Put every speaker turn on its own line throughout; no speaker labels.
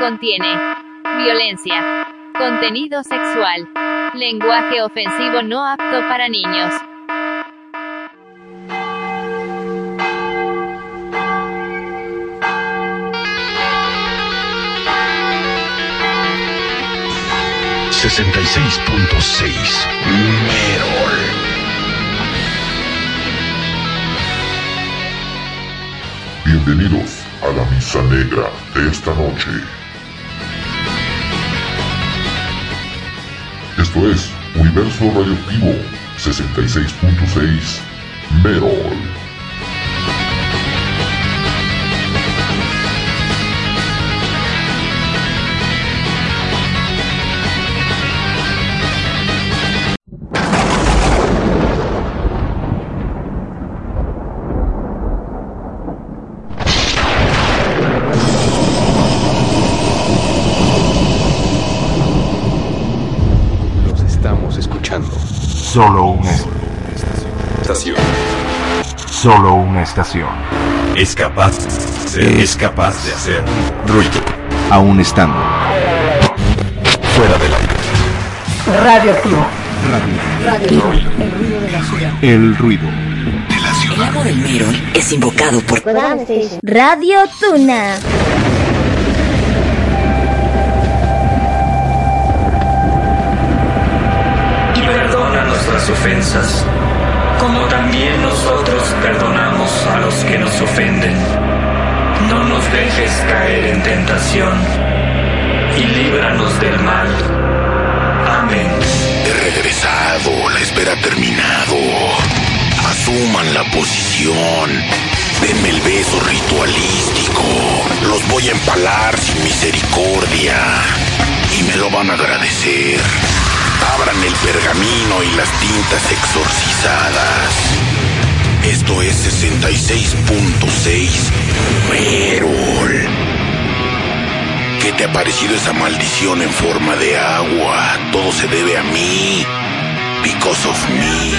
contiene violencia, contenido sexual, lenguaje ofensivo no apto para niños.
Sesenta y seis punto seis. Merol.
Bienvenidos a la misa negra de esta noche. Esto es Universo Radioactivo 66.6 Merol.
Solo una
Estación.
solo una estación.
Es capaz, es capaz de hacer ruido.
Aún estando
Fuera del aire.
Radioactivo.
el ruido.
El amo del Merol es invocado por
Radio Tuna.
Ofensas, como también nosotros perdonamos a los que nos ofenden. No nos dejes caer en tentación, y líbranos del mal. Amén.
He regresado, la espera ha terminado. Asuman la posición. Denme el beso ritualístico. Los voy a empalar sin misericordia. Y me lo van a agradecer. Abran el pergamino y las tintas exorcizadas. Esto es 66.6 Merol. ¿Qué te ha parecido esa maldición en forma de agua? Todo se debe a mí. Because of me.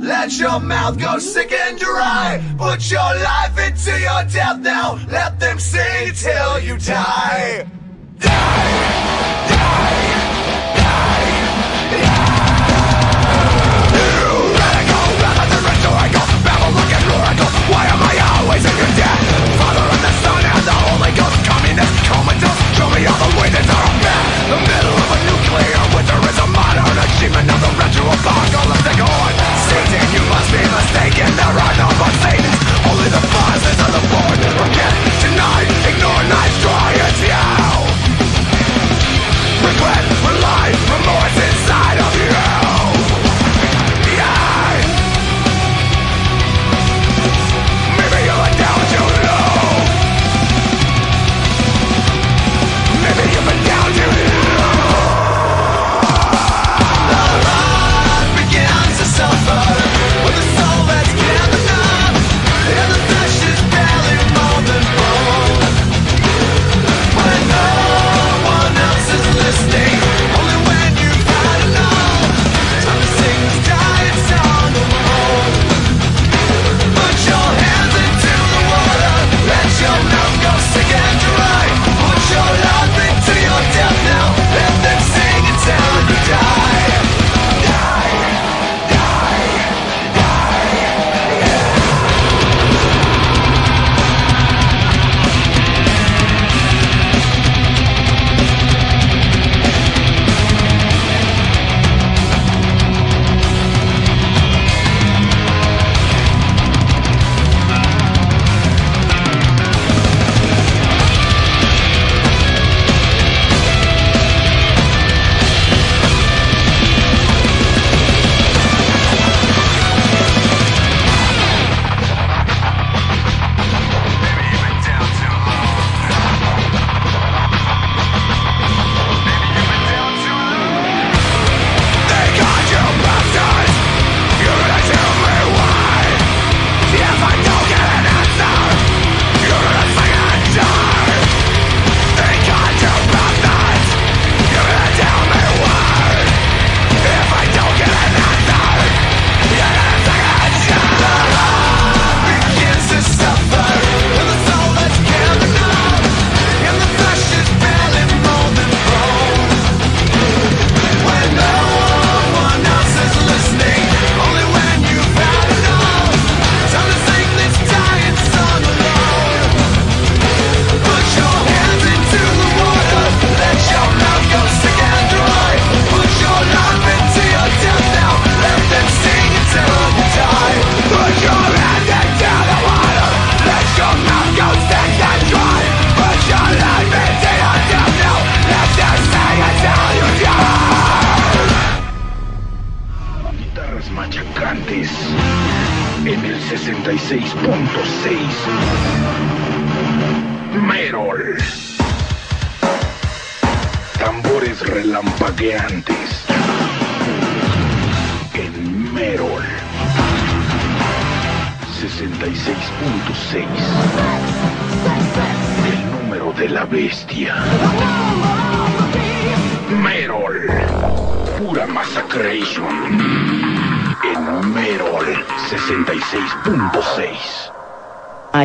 Let your mouth go sick and dry. Put your life into your death now. Let them see till you die. Mistaken. There are no Satans Only the vices of the born Forget, deny, ignore,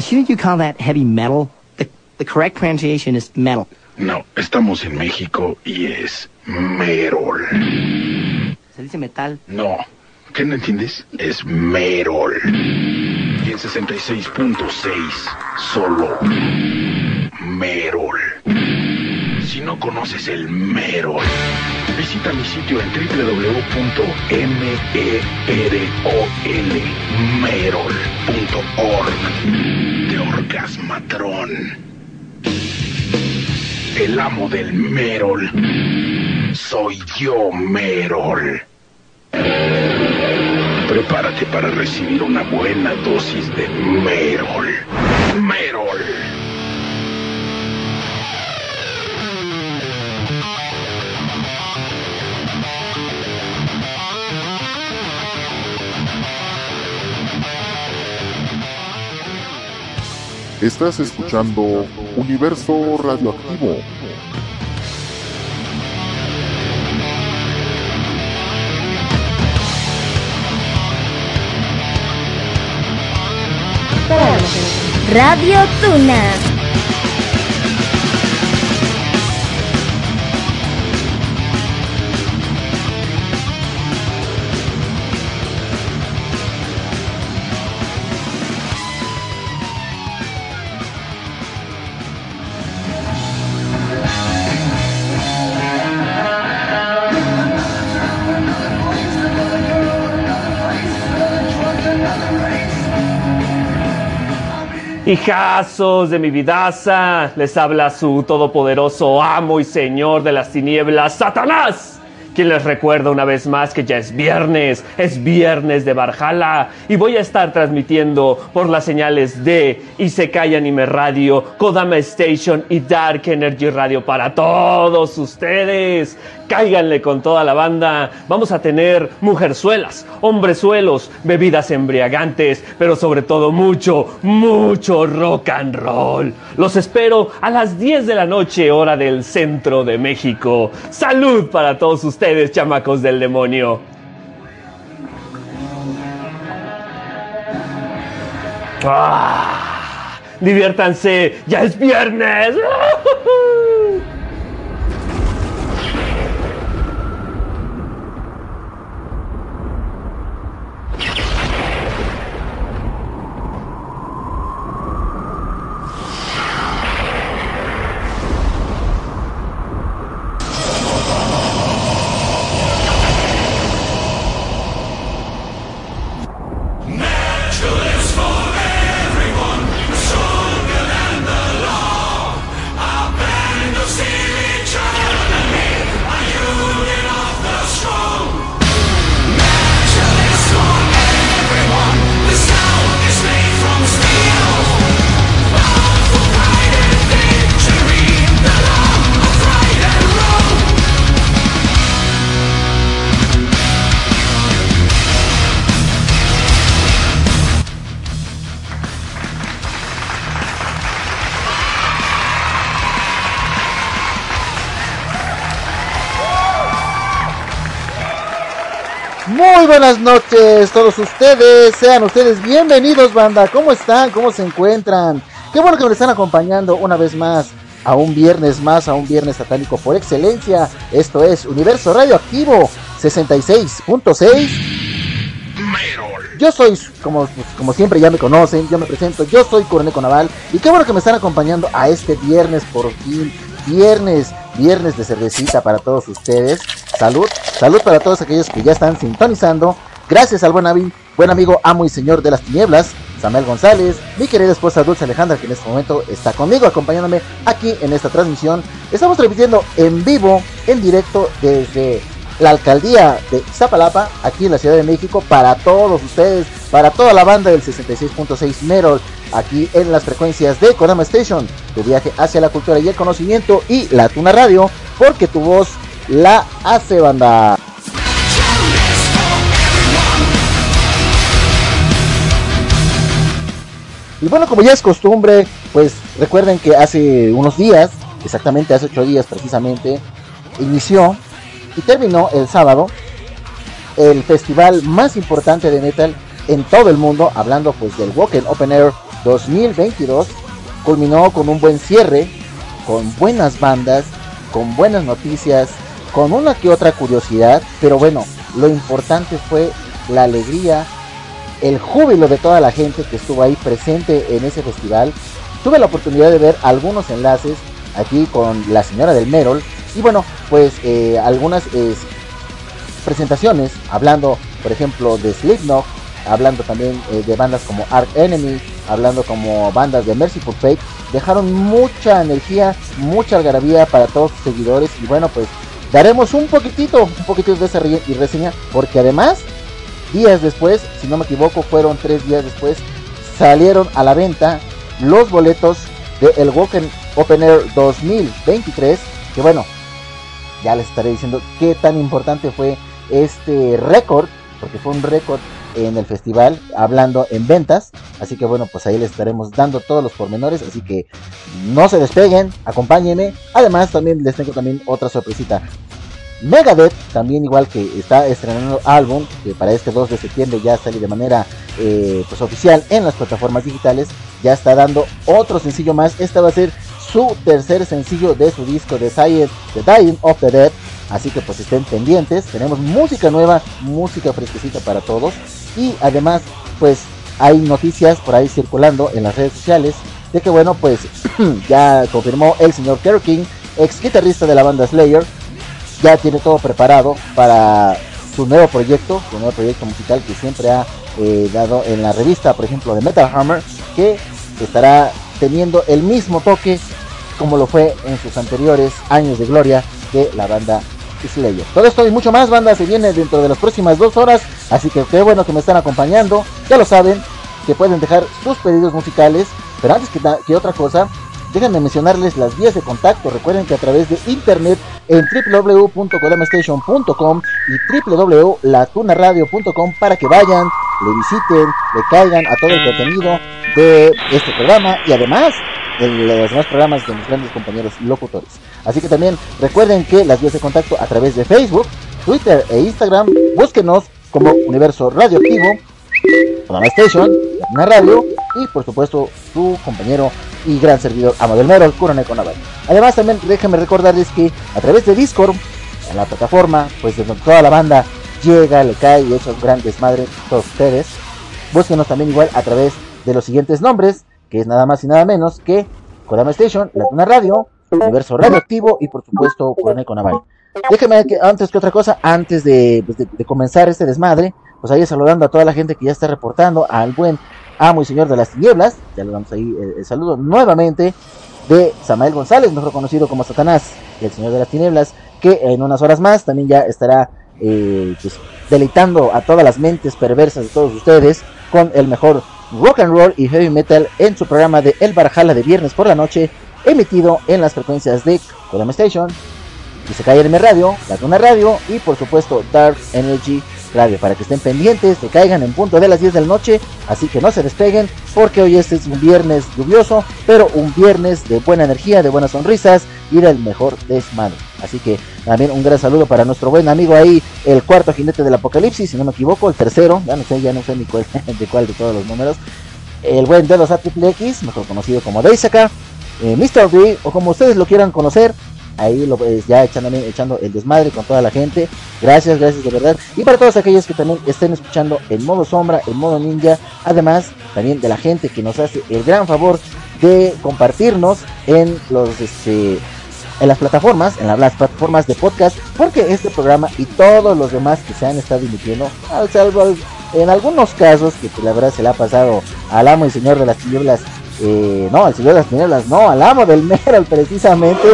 shouldn't you call that heavy metal? The, the correct pronunciation is metal.
No, estamos en México y es Merol.
¿Se dice metal?
No. ¿Qué no entiendes? Es Merol. Y en 66.6, solo Merol. Si no conoces el Merol, visita mi sitio en www.merol.org de Orgasmatrón. El amo del Merol. Soy yo, Merol. Prepárate para recibir una buena dosis de. Merol.
Estás escuchando Universo Radioactivo.
Radio Tuna.
Hijazos de mi vidaza, les habla su todopoderoso amo y señor de las tinieblas, Satanás quien les recuerda una vez más que ya es viernes, es viernes de Barjala y voy a estar transmitiendo por las señales de Isekai Anime Radio, Kodama Station y Dark Energy Radio para todos ustedes. Cáiganle con toda la banda. Vamos a tener mujerzuelas, hombrezuelos, bebidas embriagantes, pero sobre todo mucho, mucho rock and roll. Los espero a las 10 de la noche, hora del centro de México. Salud para todos ustedes, chamacos del demonio. ¡Ah! Diviértanse, ya es viernes.
buenas noches todos ustedes, sean ustedes bienvenidos banda, ¿cómo están? ¿Cómo se encuentran? Qué bueno que me están acompañando una vez más a un viernes más, a un viernes satánico por excelencia. Esto es Universo Radioactivo 66.6. Yo soy, como, como siempre ya me conocen, yo me presento, yo soy Coronel Naval y qué bueno que me están acompañando a este viernes por fin, viernes, viernes de cervecita para todos ustedes. Salud, salud para todos aquellos que ya están sintonizando. Gracias al buen, ami- buen amigo, amo y señor de las tinieblas, Samuel González, mi querida esposa Dulce Alejandra, que en este momento está conmigo, acompañándome aquí en esta transmisión. Estamos transmitiendo en vivo, en directo, desde la alcaldía de Zapalapa, aquí en la Ciudad de México, para todos ustedes, para toda la banda del 66.6 Merol, aquí en las frecuencias de Kodama Station, tu viaje hacia la cultura y el conocimiento y la Tuna Radio, porque tu voz la hace banda. Y bueno, como ya es costumbre, pues recuerden que hace unos días, exactamente hace ocho días precisamente, inició y terminó el sábado el festival más importante de metal en todo el mundo, hablando pues del Woken Open Air 2022, culminó con un buen cierre, con buenas bandas, con buenas noticias, con una que otra curiosidad, pero bueno, lo importante fue la alegría, el júbilo de toda la gente que estuvo ahí presente en ese festival. Tuve la oportunidad de ver algunos enlaces aquí con la señora del Merol y bueno, pues eh, algunas presentaciones hablando, por ejemplo, de Slipknot, hablando también eh, de bandas como Ark Enemy, hablando como bandas de Merciful Fate, dejaron mucha energía, mucha algarabía para todos sus seguidores. Y bueno, pues daremos un poquitito, un poquitito de esa y reseña, porque además, días después, si no me equivoco, fueron tres días después, salieron a la venta los boletos de el Woken Open Air 2023, que bueno, ya les estaré diciendo qué tan importante fue este récord, porque fue un récord en el festival, hablando en ventas. Así que bueno, pues ahí les estaremos dando todos los pormenores. Así que no se despeguen, acompáñenme. Además, también les tengo también otra sorpresita. Megadeth, también igual que está estrenando álbum, que para este 2 de septiembre ya sale de manera eh, pues oficial en las plataformas digitales, ya está dando otro sencillo más. Este va a ser su tercer sencillo de su disco de Science, The Dying of the Dead. Así que pues estén pendientes. Tenemos música nueva, música fresquecita para todos. Y además, pues hay noticias por ahí circulando en las redes sociales de que bueno, pues ya confirmó el señor Kerry King, ex guitarrista de la banda Slayer, ya tiene todo preparado para su nuevo proyecto, su nuevo proyecto musical que siempre ha eh, dado en la revista, por ejemplo, de Metal Hammer, que estará teniendo el mismo toque como lo fue en sus anteriores años de gloria de la banda Slayer. Todo esto y mucho más, banda, se viene dentro de las próximas dos horas. Así que qué bueno que me están acompañando. Ya lo saben, que pueden dejar sus pedidos musicales. Pero antes que, que otra cosa, déjenme mencionarles las vías de contacto. Recuerden que a través de internet en www.codamastation.com y www.latunaradio.com para que vayan, le visiten, le caigan a todo el contenido de este programa y además de los demás programas de mis grandes compañeros locutores. Así que también recuerden que las vías de contacto a través de Facebook, Twitter e Instagram, búsquenos como Universo Radioactivo, Programa Station, una radio y por supuesto su compañero y gran servidor Amo del Mero, el Coronel Conaval. Además también déjenme recordarles que a través de Discord, en la plataforma, pues de toda la banda llega, le cae y echa un gran desmadre todos ustedes. Búsquenos también igual a través de los siguientes nombres, que es nada más y nada menos que Kodama Station, La Tuna Radio, Universo Radioactivo y por supuesto Coronel Conaval. Déjeme que antes que otra cosa, antes de, pues, de, comenzar este desmadre, pues ahí saludando a toda la gente que ya está reportando, al buen amo y señor de las tinieblas, ya le damos ahí el, saludo nuevamente de Samael González, mejor conocido como Satanás, el señor de las tinieblas, que en unas horas más también ya estará eh, pues, deleitando a todas las mentes perversas de todos ustedes con el mejor rock and roll y heavy metal en su programa de El Barjala de viernes por la noche, emitido en las frecuencias de Kodama Station, se en Radio, La Tuna Radio y por supuesto Dark Energy Radio, para que estén pendientes, que caigan en punto de las 10 de la noche, así que no se despeguen, porque hoy este es un viernes lluvioso, pero un viernes de buena energía, de buenas sonrisas y del mejor desmadre. Así que también un gran saludo para nuestro buen amigo ahí, el cuarto jinete del apocalipsis, si no me equivoco, el tercero, ya no sé, ya no sé ni cuál, de cuál de todos los números, el buen de los X, mejor conocido como Deisaka, eh, Mr. D, o como ustedes lo quieran conocer, ahí lo pues, ya echando, echando el desmadre con toda la gente. Gracias, gracias de verdad. Y para todos aquellos que también estén escuchando en modo sombra, en modo ninja, además también de la gente que nos hace el gran favor de compartirnos en los este en las plataformas, en las plataformas de podcast, porque este programa y todos los demás que se han estado emitiendo, al salvo en algunos casos que la verdad se le ha pasado al amo y señor de las tinieblas, eh, no, al señor de las tinieblas, no, al amo del Meral precisamente,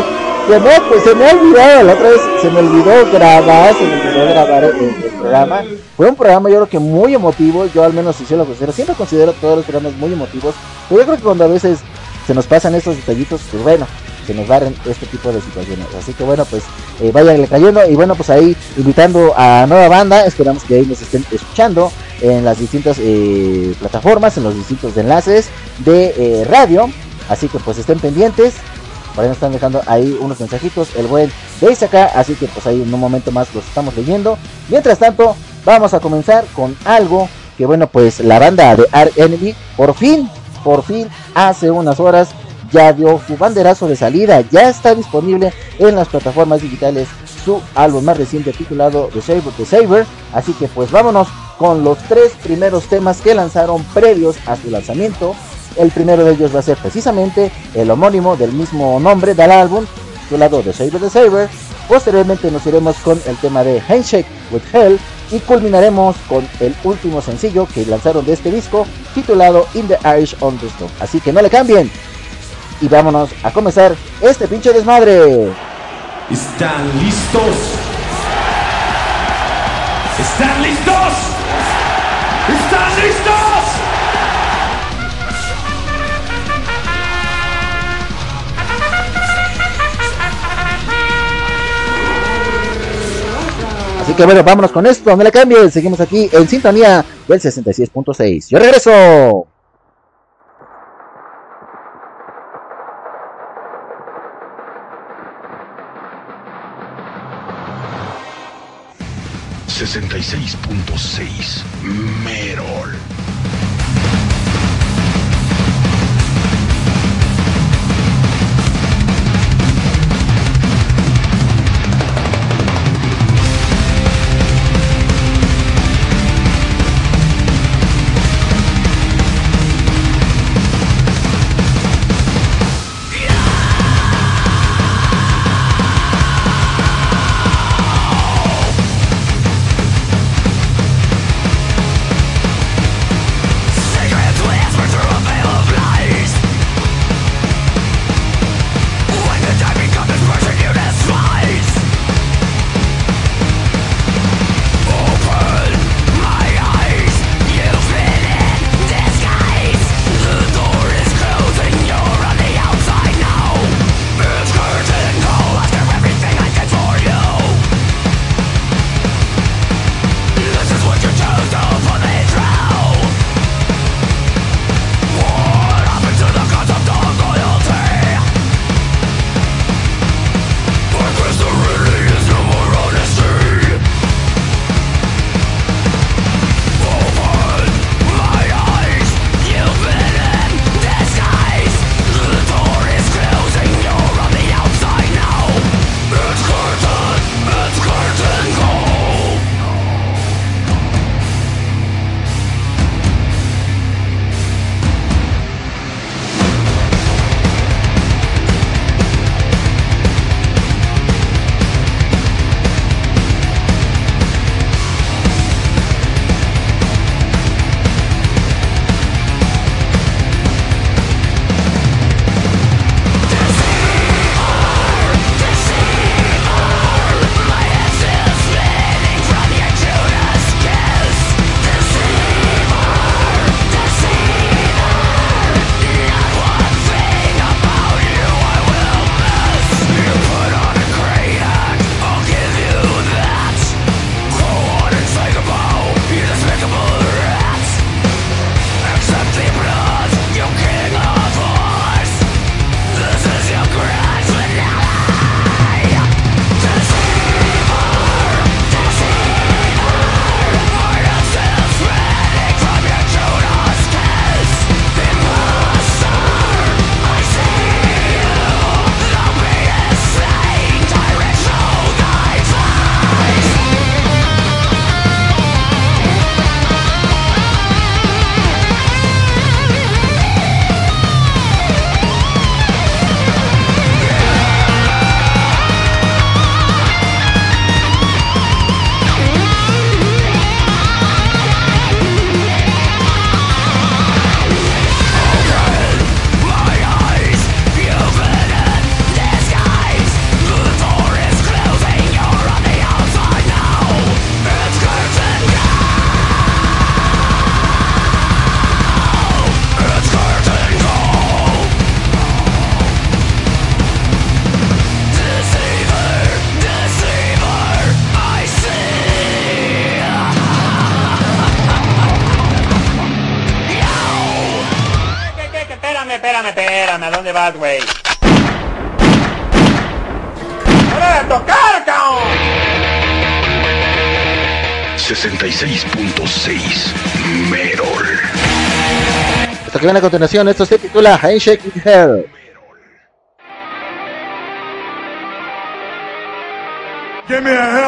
Se me, pues, se me ha olvidado, la otra vez se me olvidó grabar, se me olvidó grabar el, el programa. Fue un programa yo creo que muy emotivo, yo al menos si yo lo considero, siempre considero todos los programas muy emotivos, pero yo creo que cuando a veces se nos pasan estos detallitos, pues bueno, se nos barren este tipo de situaciones. Así que bueno, pues eh, cayendo y bueno, pues ahí invitando a nueva banda, esperamos que ahí nos estén escuchando en las distintas eh, plataformas, en los distintos enlaces de eh, radio. Así que pues estén pendientes. Por ahí nos están dejando ahí unos mensajitos, el buen de acá, así que pues ahí en un momento más los estamos leyendo. Mientras tanto, vamos a comenzar con algo que bueno, pues la banda de Art Enemy por fin, por fin, hace unas horas ya dio su banderazo de salida, ya está disponible en las plataformas digitales su álbum más reciente titulado The Saber, The Saber, así que pues vámonos con los tres primeros temas que lanzaron previos a su lanzamiento. El primero de ellos va a ser precisamente el homónimo del mismo nombre del álbum, titulado The Saber, The Saber. Posteriormente nos iremos con el tema de Handshake with Hell y culminaremos con el último sencillo que lanzaron de este disco titulado In the Irish Understood. Así que no le cambien, y vámonos a comenzar este pinche desmadre.
¿Están listos? ¿Están listos? ¿Están listos?
Así que bueno, vámonos con esto, no le cambien, seguimos aquí en sintonía del 66.6. Yo regreso.
66.6 Merol.
¿A dónde vas, güey? ¡Hora de tocar, cabrón!
66.6 Merol.
Esto que viene a continuación, esto se titula Handshake in Hell.
Give me a hell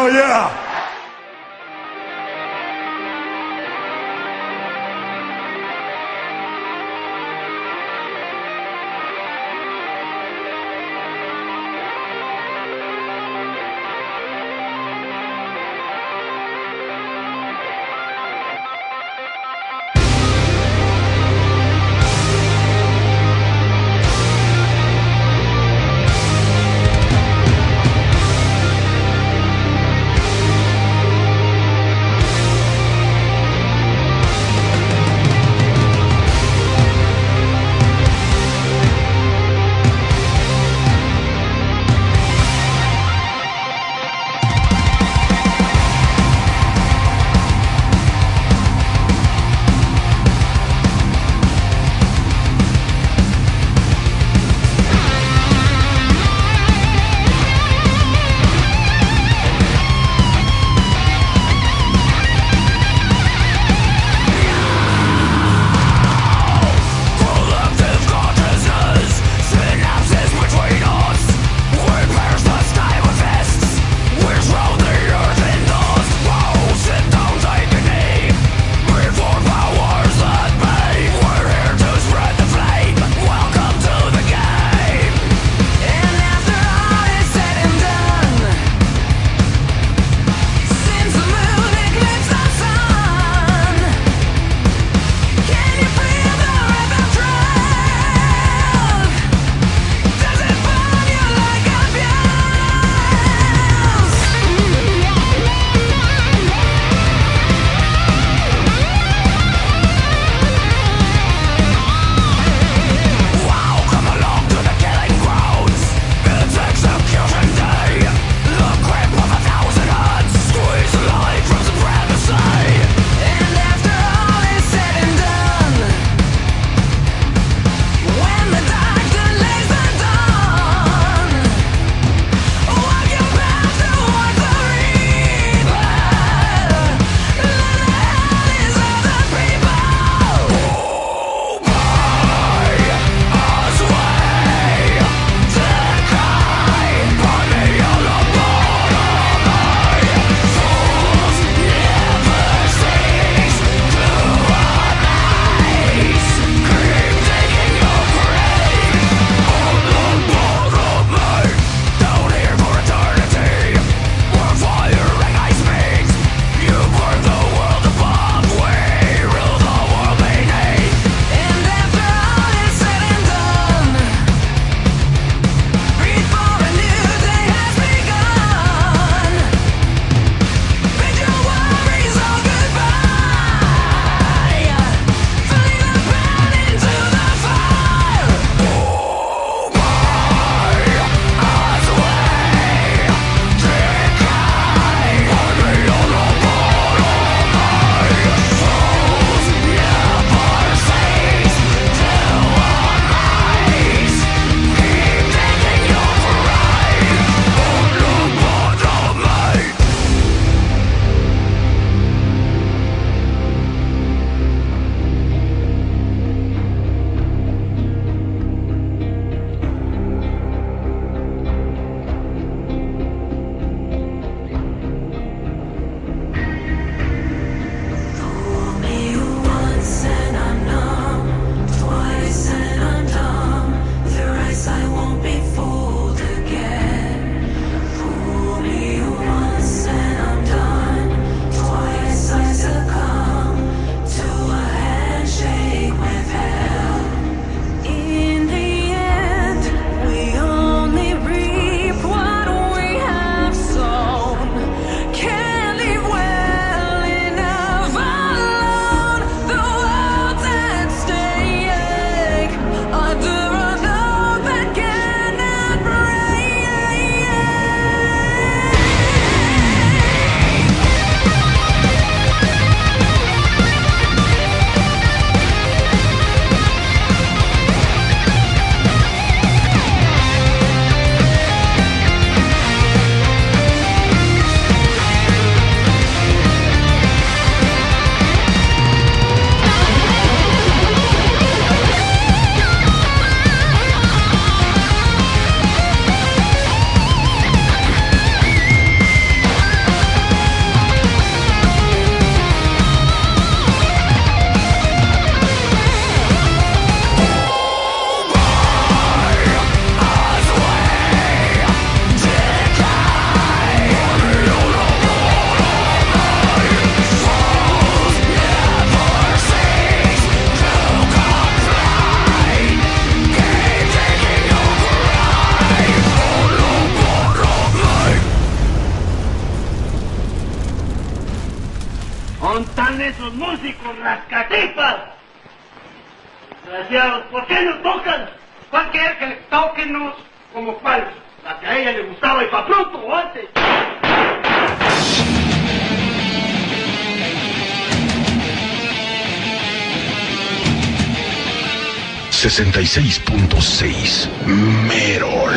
66.6 Merol.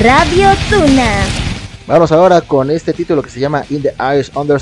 Radio Tuna.
Vamos ahora con este título que se llama In the Eyes Under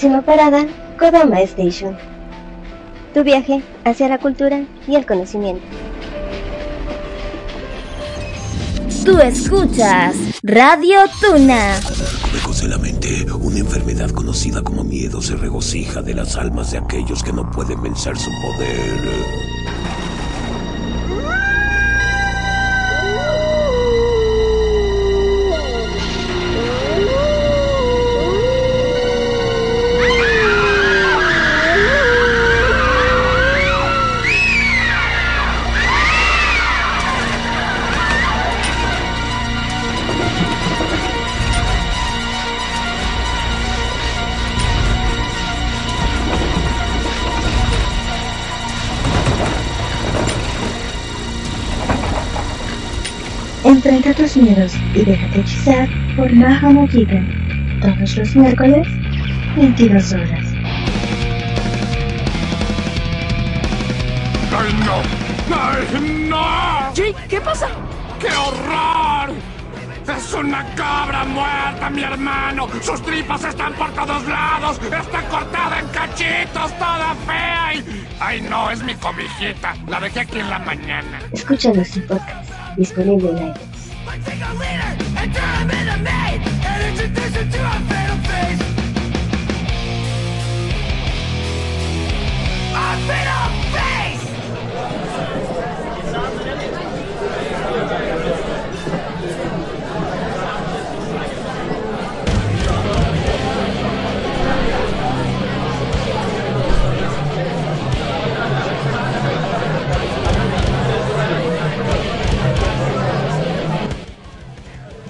Próxima parada, Kodama Station. Tu viaje hacia la cultura y el conocimiento.
Tú escuchas Radio Tuna.
Lejos de la mente, una enfermedad conocida como miedo se regocija de las almas de aquellos que no pueden vencer su poder.
Miedos y déjate hechizar por Naha no Todos los miércoles, 22 horas.
¡Ay, no! ¡Ay, no!
Jake, ¿qué pasa?
¡Qué horror! ¡Es una cabra muerta, mi hermano! ¡Sus tripas están por todos lados! ¡Está cortada en cachitos, toda fea! Y... ¡Ay, no! Es mi cobijita. La dejé aquí en la mañana.
Escucha nuestro podcast disponible en iTunes.
I've been a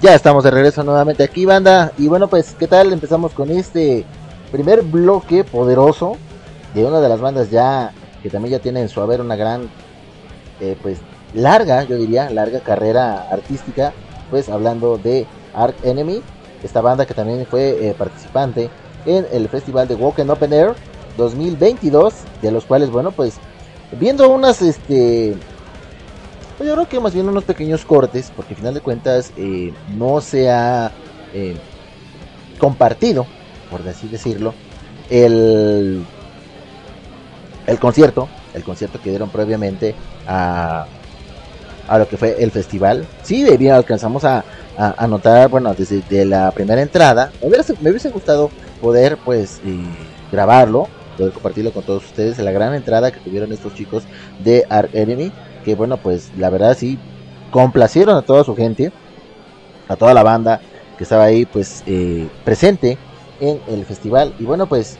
Ya estamos de regreso nuevamente aquí, banda. Y bueno, pues, ¿qué tal? Empezamos con este primer bloque poderoso de una de las bandas ya que también ya tiene en su haber una gran, eh, pues, larga, yo diría, larga carrera artística. Pues hablando de Ark Enemy, esta banda que también fue eh, participante en el festival de Walk Open Air 2022, de los cuales, bueno, pues, viendo unas, este, pues yo creo que más bien unos pequeños cortes, porque al final de cuentas eh, no se ha eh, compartido, por así decirlo, el, el concierto, el concierto que dieron previamente a, a lo que fue el festival. Sí, bien alcanzamos a, a, notar, bueno, desde la primera entrada, me hubiese, gustado poder pues eh, grabarlo, poder compartirlo con todos ustedes, la gran entrada que tuvieron estos chicos de Ark Enemy que bueno, pues la verdad sí, complacieron a toda su gente, a toda la banda que estaba ahí pues eh, presente en el festival. Y bueno pues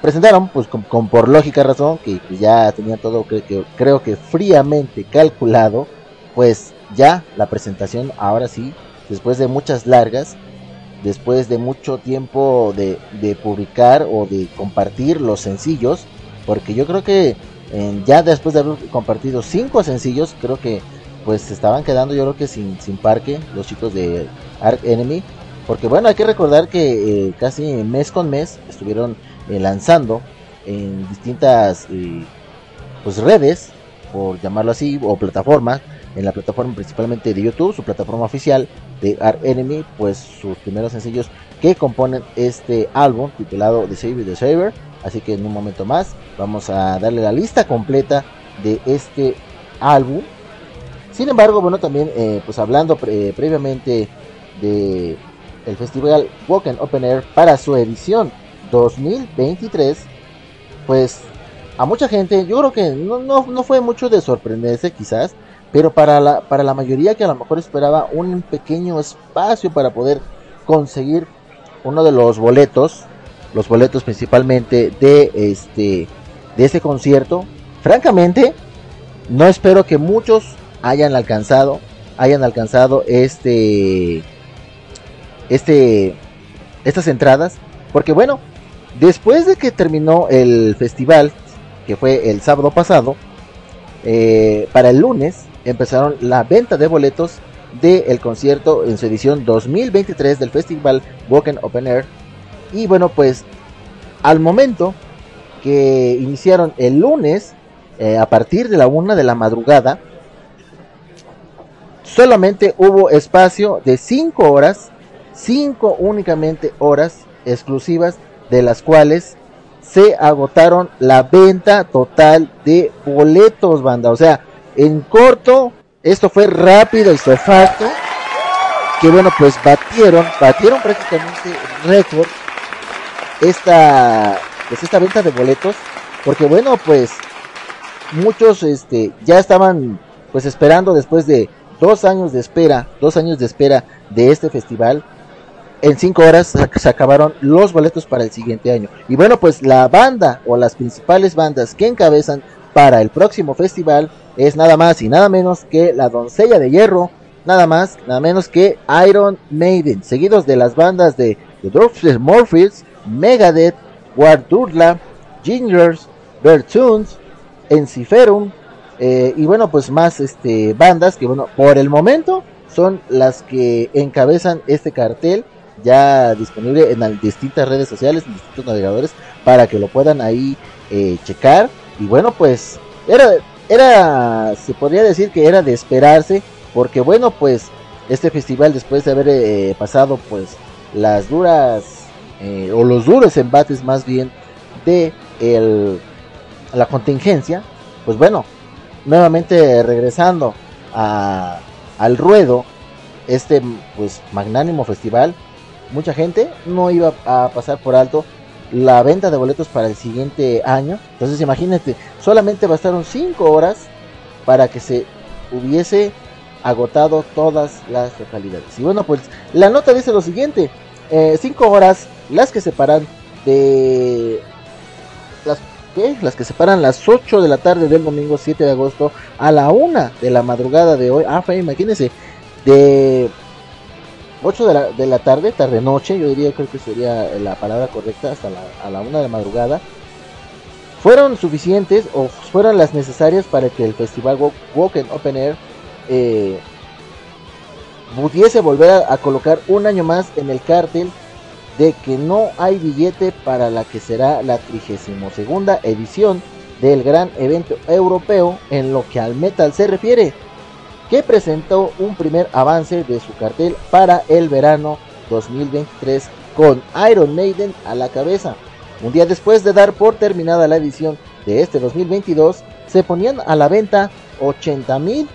presentaron pues con, por lógica razón que, ya tenían todo que, creo que fríamente calculado pues ya la presentación ahora sí después de muchas largas después de mucho tiempo de, de publicar o de compartir los sencillos porque yo creo que ya después de haber compartido cinco sencillos, creo que pues se estaban quedando yo creo que sin, sin parque los chicos de Ark Enemy. Porque bueno, hay que recordar que eh, casi mes con mes estuvieron eh, lanzando en distintas eh, pues redes, por llamarlo así, o plataformas, en la plataforma principalmente de YouTube, su plataforma oficial de Ark Enemy, pues sus primeros sencillos que componen este álbum titulado The Savior the Saver Así que en un momento más vamos a darle la lista completa de este álbum. Sin embargo, bueno, también eh, pues hablando previamente de el festival Walk Open Air para su edición 2023, pues a mucha gente, yo creo que no, no, fue mucho de sorprenderse quizás, pero para la, para la mayoría que a lo mejor esperaba un pequeño espacio para poder conseguir uno de los boletos los boletos principalmente de este de este concierto. Francamente, no espero que muchos hayan alcanzado hayan alcanzado este este estas entradas, porque bueno, después de que terminó el festival que fue el sábado pasado, eh, para el lunes empezaron la venta de boletos del concierto en su edición 2023 del festival Walking Open Air y bueno, pues al momento que iniciaron el lunes, eh, a partir de la una de la madrugada, solamente hubo espacio de 5 horas, 5 únicamente horas exclusivas de las cuales se agotaron la venta total de boletos, banda. O sea, en corto, esto fue rápido y facto que bueno, pues batieron, batieron prácticamente récord esta, pues esta venta de boletos, porque bueno, pues muchos este ya estaban pues esperando después de dos años de espera, dos años de espera de este festival. En cinco horas se acabaron los boletos para el siguiente año. Y bueno, pues la banda o las principales bandas que encabezan para el próximo festival es nada más y nada menos que la Doncella de Hierro, nada más, nada menos que Iron Maiden, seguidos de las bandas de The Dwarfs Morphils, Megadeth, Wardurla, Gingers, Bertunes, Enciferum, eh, y bueno, pues más este, bandas que bueno, por el momento son las que encabezan este cartel ya disponible en distintas redes sociales, en distintos navegadores, para que lo puedan ahí eh, checar. Y bueno, pues era, era, se podría decir que era de esperarse, porque bueno, pues este festival después de haber eh, pasado pues las duras, o los duros embates más bien de el, la contingencia, pues bueno, nuevamente regresando a, al ruedo, este pues magnánimo festival, mucha gente no iba a pasar por alto la venta de boletos para el siguiente año. Entonces imagínate, solamente bastaron 5 horas para que se hubiese agotado todas las localidades. Y bueno, pues la nota dice lo siguiente, 5 eh, horas las que separan de las las que separan las 8 de la tarde del domingo 7 de agosto a la 1 de la madrugada de hoy. Ah, imagínense, de 8 de la, de la tarde, tarde noche, yo diría creo que sería la palabra correcta, hasta la, a la 1 de la madrugada, fueron suficientes o fueron las necesarias para que el festival Walk and Open Air eh, pudiese volver a, a, colocar un año más en el cártel de que no hay billete para la que será la 32 edición del gran evento europeo en lo que al metal se refiere, que presentó un primer avance de su cartel para el verano 2023 con Iron Maiden a la cabeza. Un día después de dar por terminada la edición de este 2022, se ponían a la venta 80 mil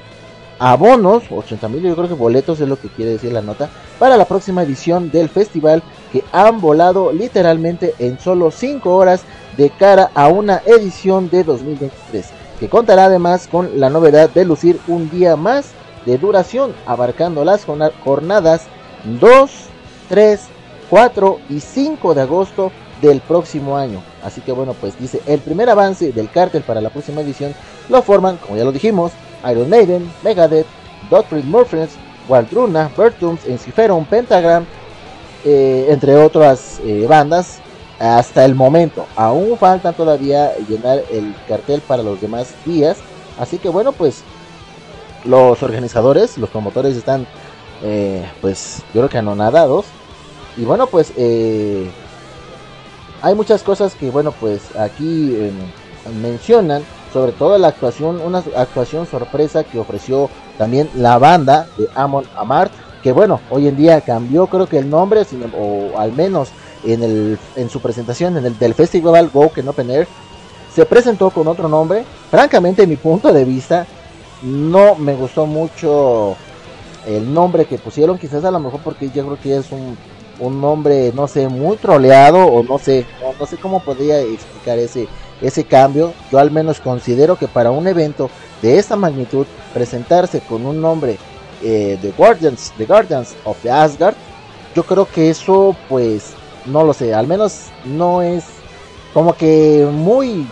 abonos, 80 mil yo creo que boletos es lo que quiere decir la nota, para la próxima edición del festival que han volado literalmente en solo 5 horas de cara a una edición de 2023, que contará además con la novedad de lucir un día más de duración, abarcando las jornadas 2, 3, 4 y 5 de agosto del próximo año. Así que bueno, pues dice, el primer avance del cártel para la próxima edición lo forman, como ya lo dijimos, Iron Maiden, Megadeth, Dotfried Murphys, Waldruna, Bertums, Enciferum, Pentagram, eh, entre otras eh, bandas, hasta el momento. Aún faltan todavía llenar el cartel para los demás días. Así que bueno, pues los organizadores, los promotores están, eh, pues yo creo que anonadados. Y bueno, pues hay muchas cosas que, bueno, pues aquí mencionan sobre todo la actuación, una actuación sorpresa que ofreció también la banda de Amon Amart, que bueno, hoy en día cambió creo que el nombre, o al menos en, el, en su presentación en el del Festival Go que Open Air, se presentó con otro nombre. Francamente, mi punto de vista, no me gustó mucho el nombre que pusieron, quizás a lo mejor porque yo creo que es un, un nombre, no sé, muy troleado, o no sé, no sé cómo podría explicar ese, ese cambio, yo al menos considero que para un evento de esta magnitud, presentarse con un nombre eh, de Guardians, The Guardians of the Asgard, yo creo que eso pues no lo sé, al menos no es como que muy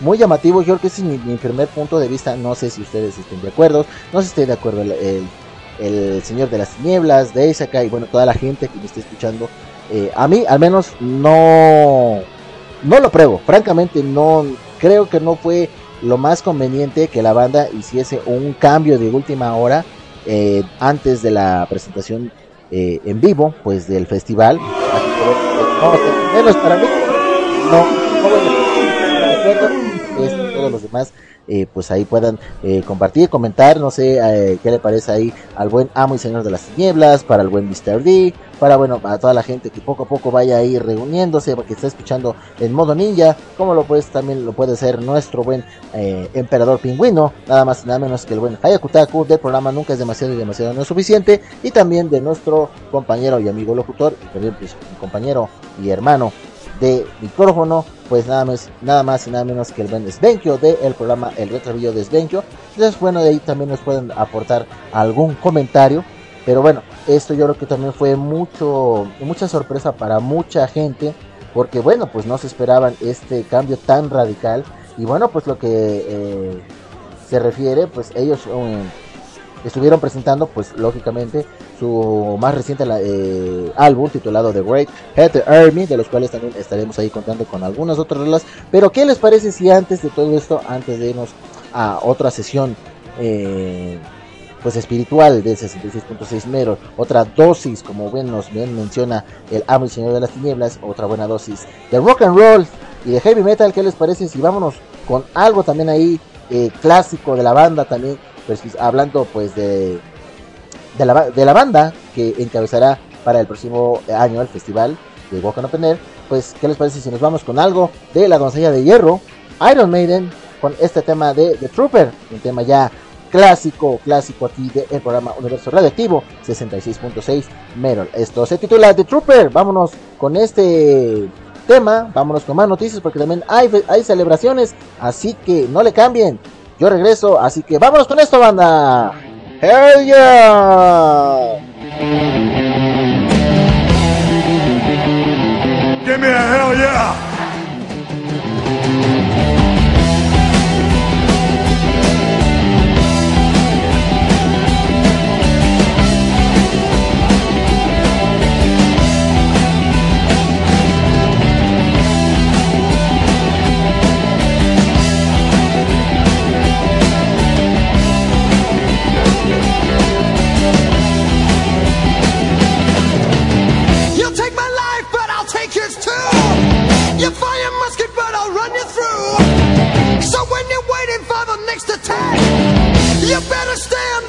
muy llamativo, yo creo que ese es mi, primer punto de vista, no sé si ustedes estén de acuerdo, no sé si esté de acuerdo el, el, Señor de las Tinieblas, de Isaka y bueno, toda la gente que me esté escuchando, eh, a mí al menos no no lo pruebo. Francamente, no creo que no fue lo más conveniente que la banda hiciese un cambio de última hora eh, antes de la presentación eh, en vivo, pues del festival. No, menos para mí, no, no voy de acuerdo. todos los demás eh, pues ahí puedan eh, compartir, comentar, no sé eh, qué le parece ahí al buen amo y señor de las tinieblas, para el buen Mr. D, para bueno, para toda la gente que poco a poco vaya ahí reuniéndose, porque está escuchando en modo ninja, como lo pues también lo puede hacer nuestro buen eh, emperador pingüino, nada más nada menos que el buen Hayakutaku del programa Nunca es demasiado y demasiado no es suficiente, y también de nuestro compañero y amigo locutor, y también pues, compañero y hermano de micrófono, pues nada más, nada más y nada menos que el buen Svenkio del el programa El Retrovillo de Svenkio. Entonces, bueno, de ahí también nos pueden aportar algún comentario. Pero bueno, esto yo creo que también fue mucho, mucha sorpresa para mucha gente, porque bueno, pues no se esperaban este cambio tan radical. Y bueno, pues lo que eh, se refiere, pues ellos um, estuvieron presentando, pues lógicamente, su más reciente eh, álbum titulado The Great Head Army, de los cuales también estaremos ahí contando con algunas otras reglas. Pero, ¿qué les parece si antes de todo esto, antes de irnos a otra sesión, eh, pues espiritual del 66.6 Mero, otra dosis, como bien nos bien menciona el amo y señor de las tinieblas, otra buena dosis de rock and roll y de heavy metal, ¿qué les parece si vámonos con algo también ahí eh, clásico de la banda también, pues hablando pues de de la, de la banda que encabezará para el próximo año el festival de Walk on Open Air, pues ¿qué les parece si nos vamos con algo de la doncella de hierro, Iron Maiden, con este tema de The Trooper, un tema ya clásico, clásico aquí del programa Universo Radioactivo 66.6 Metal. Esto se titula The Trooper, vámonos con este tema, vámonos con más noticias porque también hay, hay celebraciones, así que no le cambien. Yo regreso, así que vámonos con esto, banda. Hell yeah!
Give me a hell yeah!
understand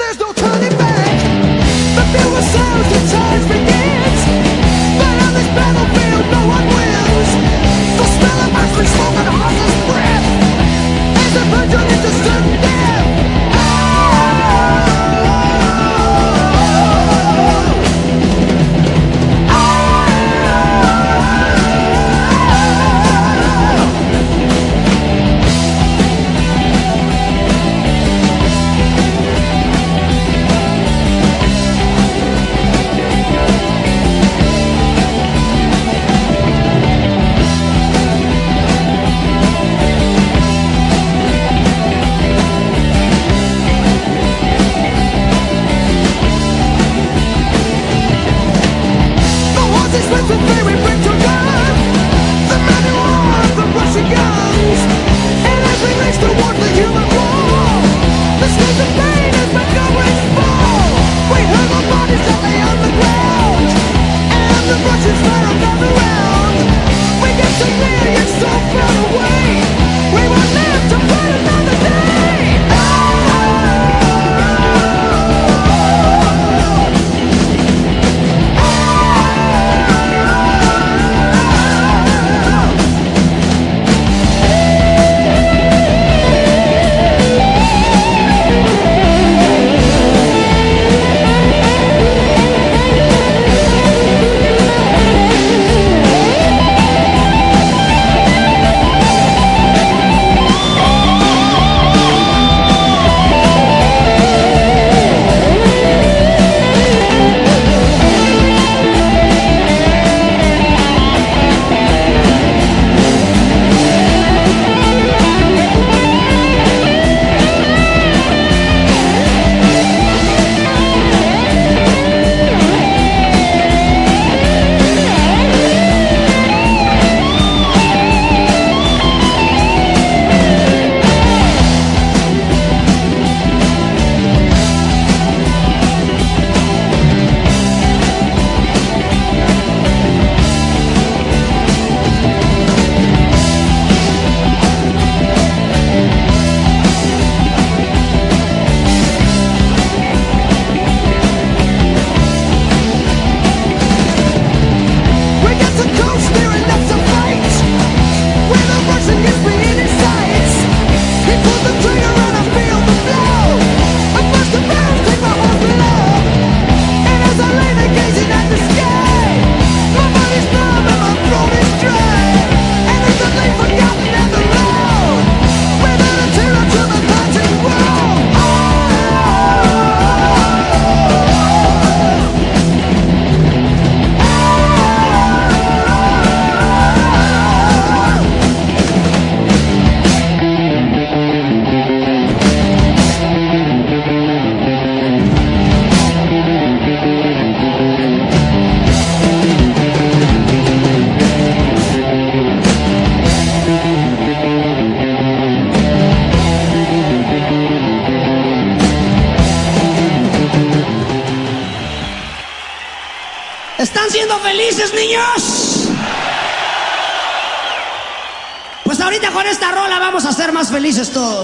esto.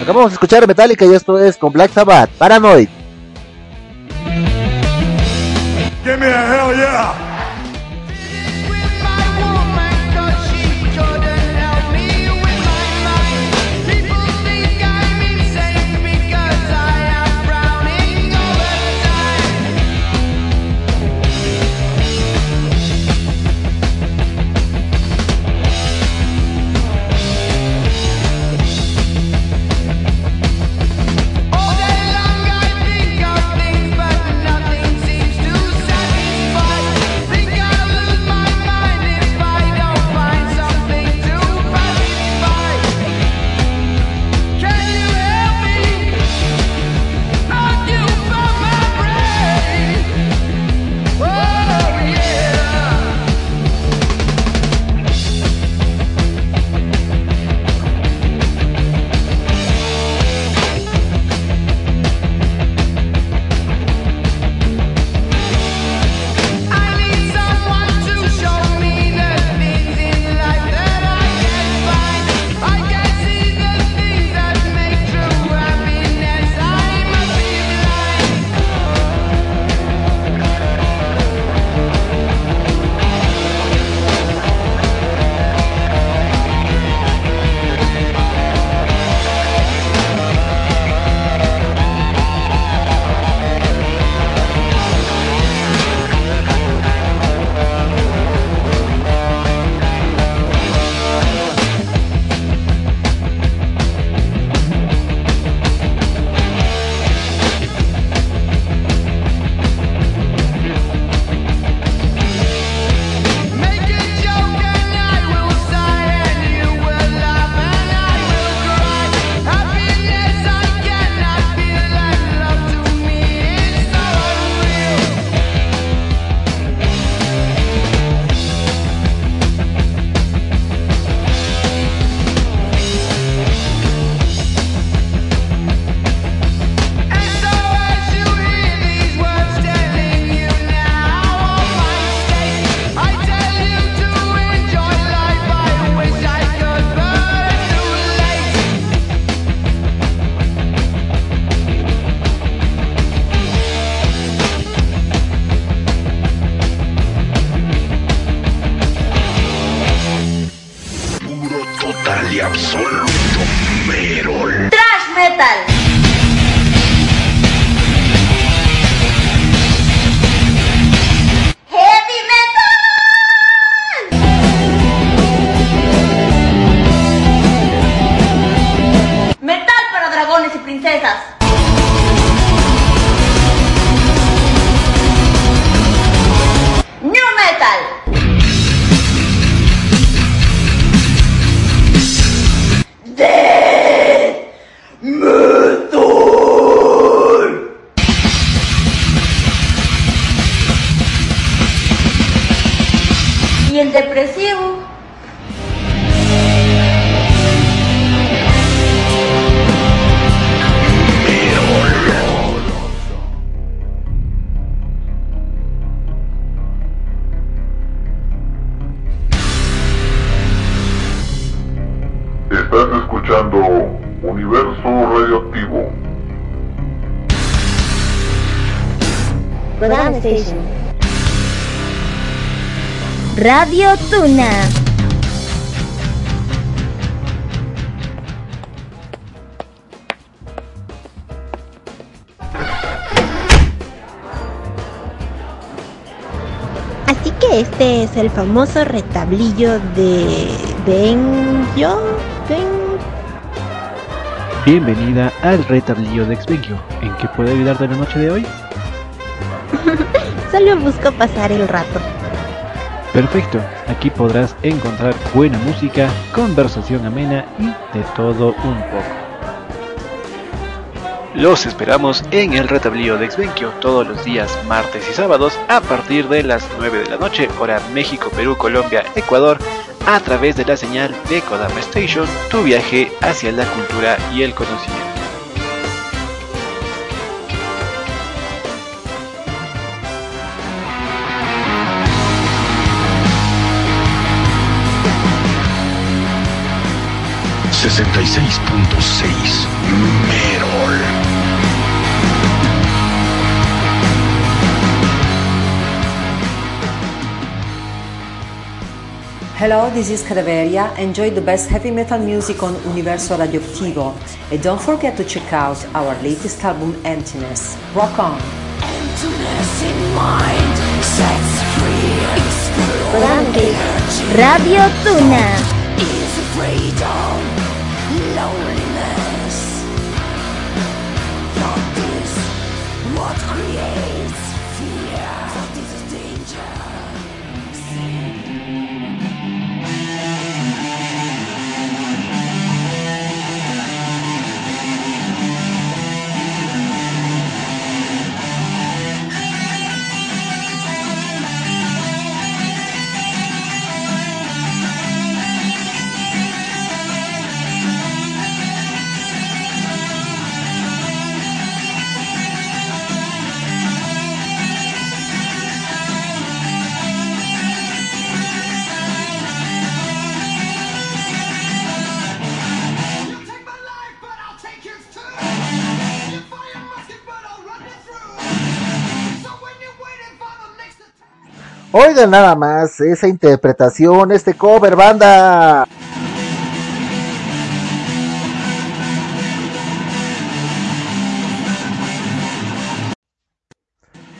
Acabamos de escuchar Metallica y esto es con Black Sabbath, Paranoid.
Station. Radio Tuna.
Así que este es el famoso retablillo de Benjo. Ben...
Bienvenida al retablillo de Exvengio. ¿En qué puedo ayudarte la noche de hoy?
Solo busco pasar el rato.
Perfecto, aquí podrás encontrar buena música, conversación amena y de todo un poco. Los esperamos en el retablillo de Exvenquio todos los días martes y sábados a partir de las 9 de la noche, hora México, Perú, Colombia, Ecuador, a través de la señal de Kodama Station, tu viaje hacia la cultura y el conocimiento.
Sesenta y seis punto seis Merol.
Hello, this is Cadaveria. Enjoy the best heavy metal music on Universo Radioactivo. And don't forget to check out our latest album, Emptiness. Rock on!
Emptiness in mind sets free.
Radio Tuna.
Oigan nada más esa interpretación, este cover, banda.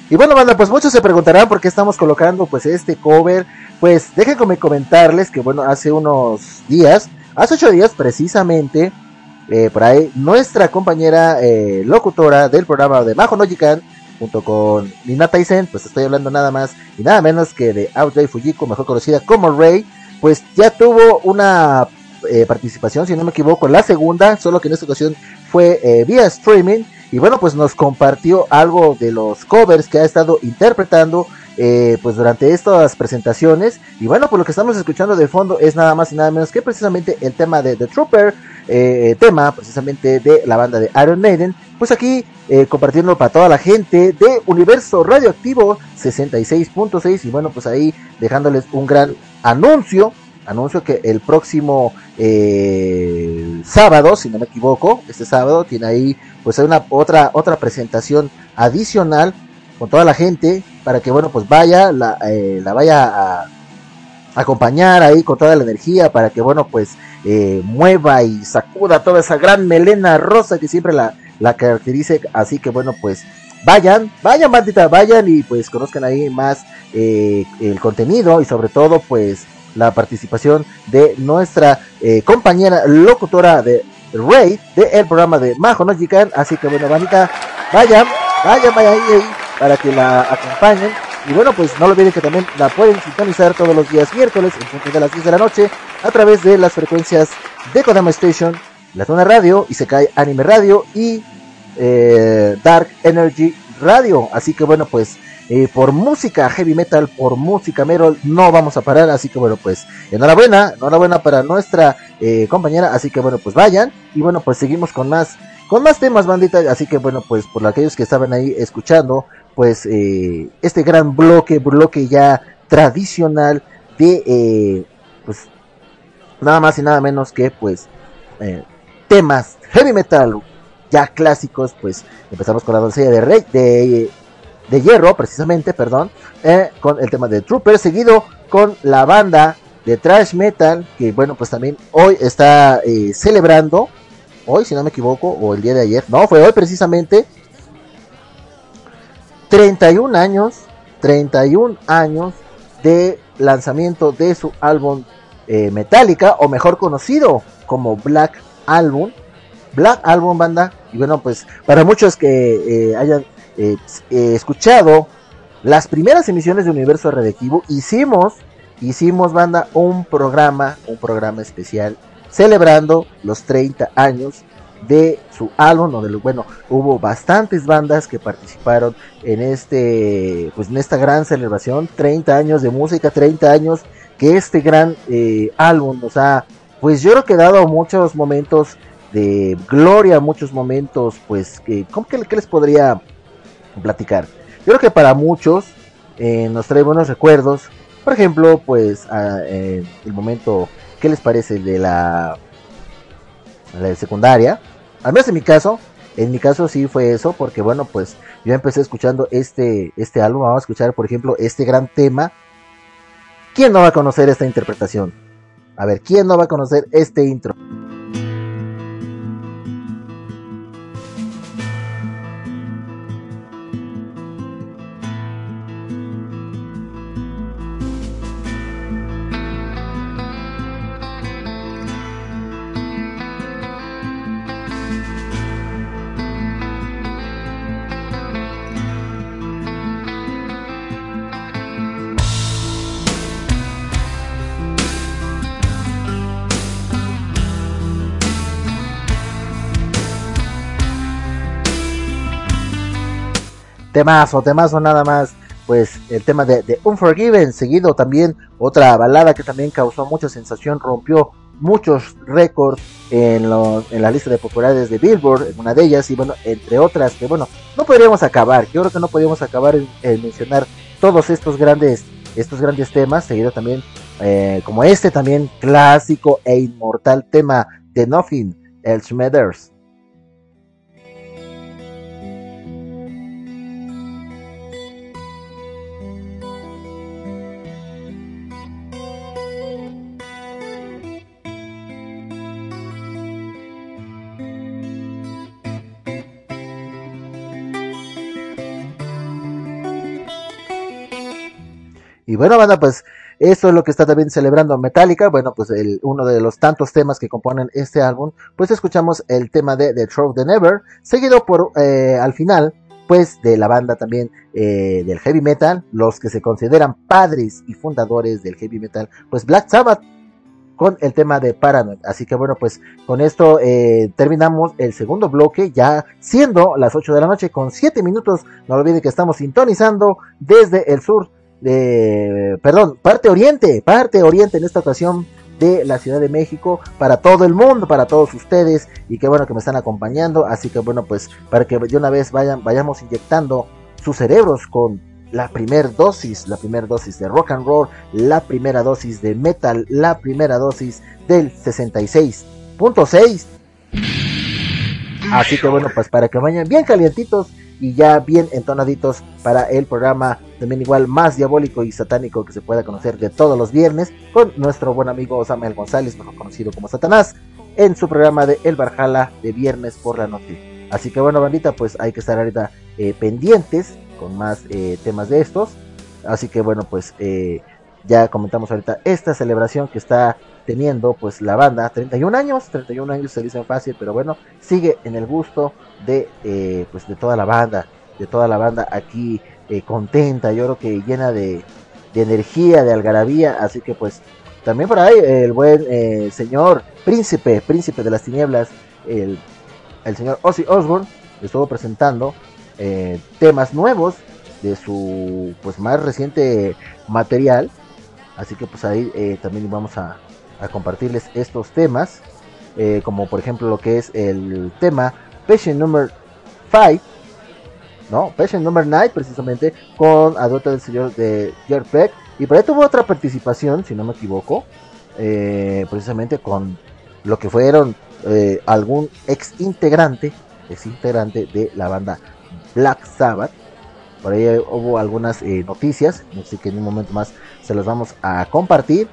Y bueno, banda, pues muchos se preguntarán por qué estamos colocando pues este cover. Pues déjenme comentarles que bueno, hace unos días, hace ocho días precisamente, eh, por ahí, nuestra compañera eh, locutora del programa de Majo Nojikan, junto con Nina Tyson, pues estoy hablando nada más y nada menos que de Audrey Fujiko, mejor conocida como Rey, pues ya tuvo una eh, participación, si no me equivoco, la segunda, solo que en esta ocasión fue eh, vía streaming. Y bueno, pues nos compartió algo de los covers que ha estado interpretando eh, pues durante estas presentaciones. Y bueno, pues lo que estamos escuchando de fondo es nada más y nada menos que precisamente el tema de The Trooper, eh, tema precisamente de la banda de Iron Maiden. Pues aquí eh, compartiendo para toda la gente de Universo Radioactivo 66.6 y bueno, pues ahí dejándoles un gran anuncio. Anuncio que el próximo eh, sábado, si no me equivoco, este sábado tiene ahí pues hay una otra otra presentación adicional con toda la gente para que bueno pues vaya la, eh, la vaya a, acompañar ahí con toda la energía para que, bueno, pues eh, mueva y sacuda toda esa gran melena rosa que siempre la, la caracterice. Así que, bueno, pues vayan, vayan, bandita, vayan y pues conozcan ahí más eh, el contenido y sobre todo, pues la participación de nuestra eh, compañera locutora de Ray del programa de Majo No Así que, bueno, bandita, vayan, vayan, vayan ahí para que la acompañen y bueno, pues no olviden que también la pueden sintonizar todos los días miércoles en punto de las 10 de la noche a través de las frecuencias de Kodama Station, La Zona Radio, y se cae Anime Radio y eh, Dark Energy Radio. Así que bueno, pues eh, por música heavy metal, por música metal, no vamos a parar. Así que bueno, pues enhorabuena, enhorabuena para nuestra eh, compañera. Así que bueno, pues vayan. Y bueno, pues seguimos con más, con más temas, bandita. Así que bueno, pues por aquellos que estaban ahí escuchando, pues eh, este gran bloque, bloque ya tradicional de eh, pues nada más y nada menos que pues eh, temas heavy metal ya clásicos, pues empezamos con la doncella de rey de, de hierro, precisamente, perdón, con el tema de Trooper, seguido con la banda de trash metal, que bueno, pues también hoy está celebrando, hoy si no me equivoco, o el día de ayer, no, fue hoy precisamente, 31 años, 31 años de lanzamiento de su álbum eh, Metallica, o mejor conocido como Black Album. Black Album, banda. Y bueno, pues para muchos que eh, hayan eh, escuchado las primeras emisiones de Universo Radioactivo, hicimos, hicimos, banda, un programa, un programa especial celebrando los 30 años de su álbum, donde bueno, hubo bastantes bandas que participaron en este, pues en esta gran celebración, 30 años de música, 30 años que este gran eh, álbum nos ha, pues yo creo que dado muchos momentos de gloria, muchos momentos, pues que, ¿cómo que, les podría platicar? Yo creo que para muchos eh, nos trae buenos recuerdos, por ejemplo, pues el momento, ¿qué les parece de la, la secundaria? Al menos en mi caso, en mi caso sí fue eso, porque bueno, pues yo empecé escuchando este, este álbum, vamos a escuchar por ejemplo este gran tema. ¿Quién no va a conocer esta interpretación? A ver, ¿quién no va a conocer este intro? Temazo, temazo nada más. Pues el tema de, Unforgiven, seguido también otra balada que también causó mucha sensación, rompió muchos récords en, en la lista de popularidades de Billboard, en una de ellas, y bueno, entre otras que bueno, no podríamos acabar, yo creo que no podríamos acabar en, mencionar todos estos grandes, estos grandes temas, seguido también eh, como este también clásico e inmortal tema de Nothing Else Matters. Y bueno, banda, pues esto es lo que está también celebrando Metallica. Bueno, pues uno de los tantos temas que componen este álbum, pues escuchamos el tema de The Truth the Never, seguido por eh, al final, pues de la banda también eh, del heavy metal, los que se consideran padres y fundadores del heavy metal, pues Black Sabbath con el tema de Paranoid. Así que bueno, pues con esto eh, terminamos el segundo bloque, ya siendo las 8 de la noche con 7 minutos. No olviden que estamos sintonizando desde el sur de, perdón, parte oriente, parte oriente en esta ocasión de la Ciudad de México para todo el mundo, para todos ustedes y qué bueno que me están acompañando, así que bueno pues para que de una vez vayan, vayamos inyectando sus cerebros con la primera dosis, la primera dosis de rock and roll, la primera dosis de metal, la primera dosis del 66.6. Así que bueno, pues para que vayan bien calientitos y ya bien entonaditos para el programa también igual más diabólico y satánico que se pueda conocer de todos los viernes, con nuestro buen amigo Samuel González, mejor conocido como Satanás, en su programa de El Barjala de viernes por la noche. Así que bueno, bandita, pues hay que estar ahorita eh, pendientes con más eh, temas de estos. Así que bueno, pues eh, ya comentamos ahorita esta celebración que está teniendo pues la banda. 31 años 31 años se dice fácil pero bueno sigue en el gusto de pues de toda la banda de toda la banda aquí contenta yo creo que llena de, energía de algarabía. Así que pues también por ahí el buen señor príncipe príncipe de las tinieblas el, el señor Ozzy Osbourne estuvo presentando temas nuevos de su pues más reciente material así que pues ahí eh, también vamos a, compartirles estos temas eh, como por ejemplo lo que es el tema Patient Number 5 no Patient Number 9 precisamente con adulta del señor de Jerry Peck. Y por ahí tuvo otra participación si no me equivoco eh, precisamente con lo que fueron algún ex integrante ex integrante de la banda Black Sabbath. Por ahí hubo algunas noticias, así que en un momento más se las vamos a compartir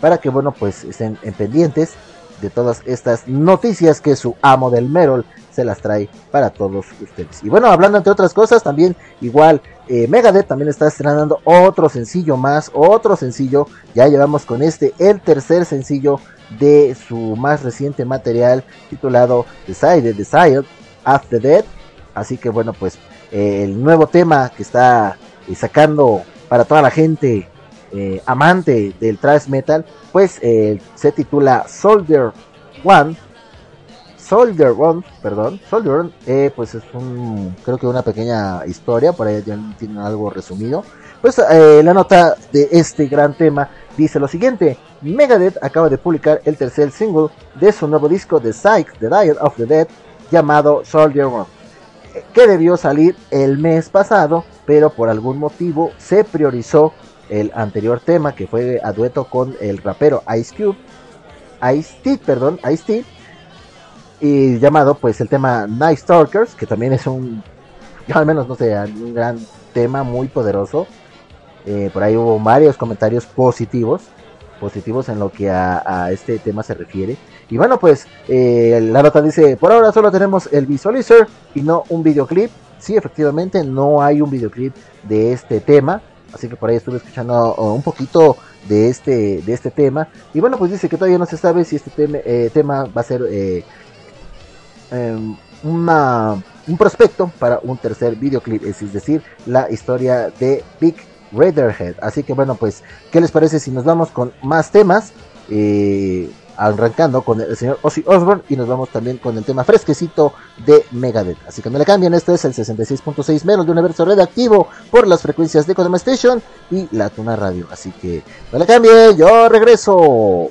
para que bueno pues estén en pendientes de todas estas noticias que su amo del Merol se las trae para todos ustedes. Y bueno, hablando entre otras cosas, también igual eh, Megadeth también está estrenando otro sencillo más, otro sencillo, ya llevamos con este el tercer sencillo de su más reciente material titulado Decided, Desired After Death. Así que bueno, pues el nuevo tema que está eh, sacando para toda la gente eh, amante del thrash metal, pues eh, se titula Soldier One. Soldier One, perdón, Soldier One, pues es un, creo que una pequeña historia, por ahí ya tienen algo resumido. Pues la nota de este gran tema dice lo siguiente: Megadeth acaba de publicar el tercer single de su nuevo disco The Psych, The Diet of the Dead, llamado Soldier One que debió salir el mes pasado, pero por algún motivo se priorizó el anterior tema que fue a dueto con el rapero Ice Cube, Ice T, perdón, Ice T, y llamado pues el tema Night Stalkers, que también es un, al menos no sé, un gran tema muy poderoso. Eh, por ahí hubo varios comentarios positivos, positivos en lo que a este tema se refiere. Y bueno, pues eh, la nota dice, por ahora solo tenemos el visualizer y no un videoclip. Sí, efectivamente, no hay un videoclip de este tema. Así que por ahí estuve escuchando uh, un poquito de este, de este tema. Y bueno, pues dice que todavía no se sabe si este eh, tema va a ser eh, em, una, un prospecto para un tercer videoclip. Es decir, la historia de Big Raiderhead. Así que bueno, pues, ¿qué les parece si nos vamos con más temas? Eh, arrancando con el señor Ozzy Osbourne y nos vamos también con el tema fresquecito de Megadeth. Así que no le cambien, esto es el 66.6 menos de universo redactivo por las frecuencias de Kodama Station y la Tuna Radio. Así que no le cambien, yo regreso.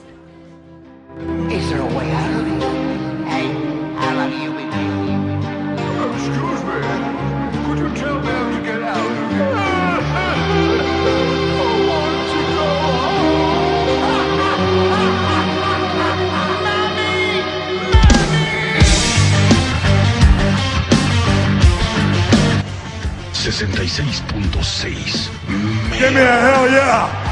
Give me a hell yeah!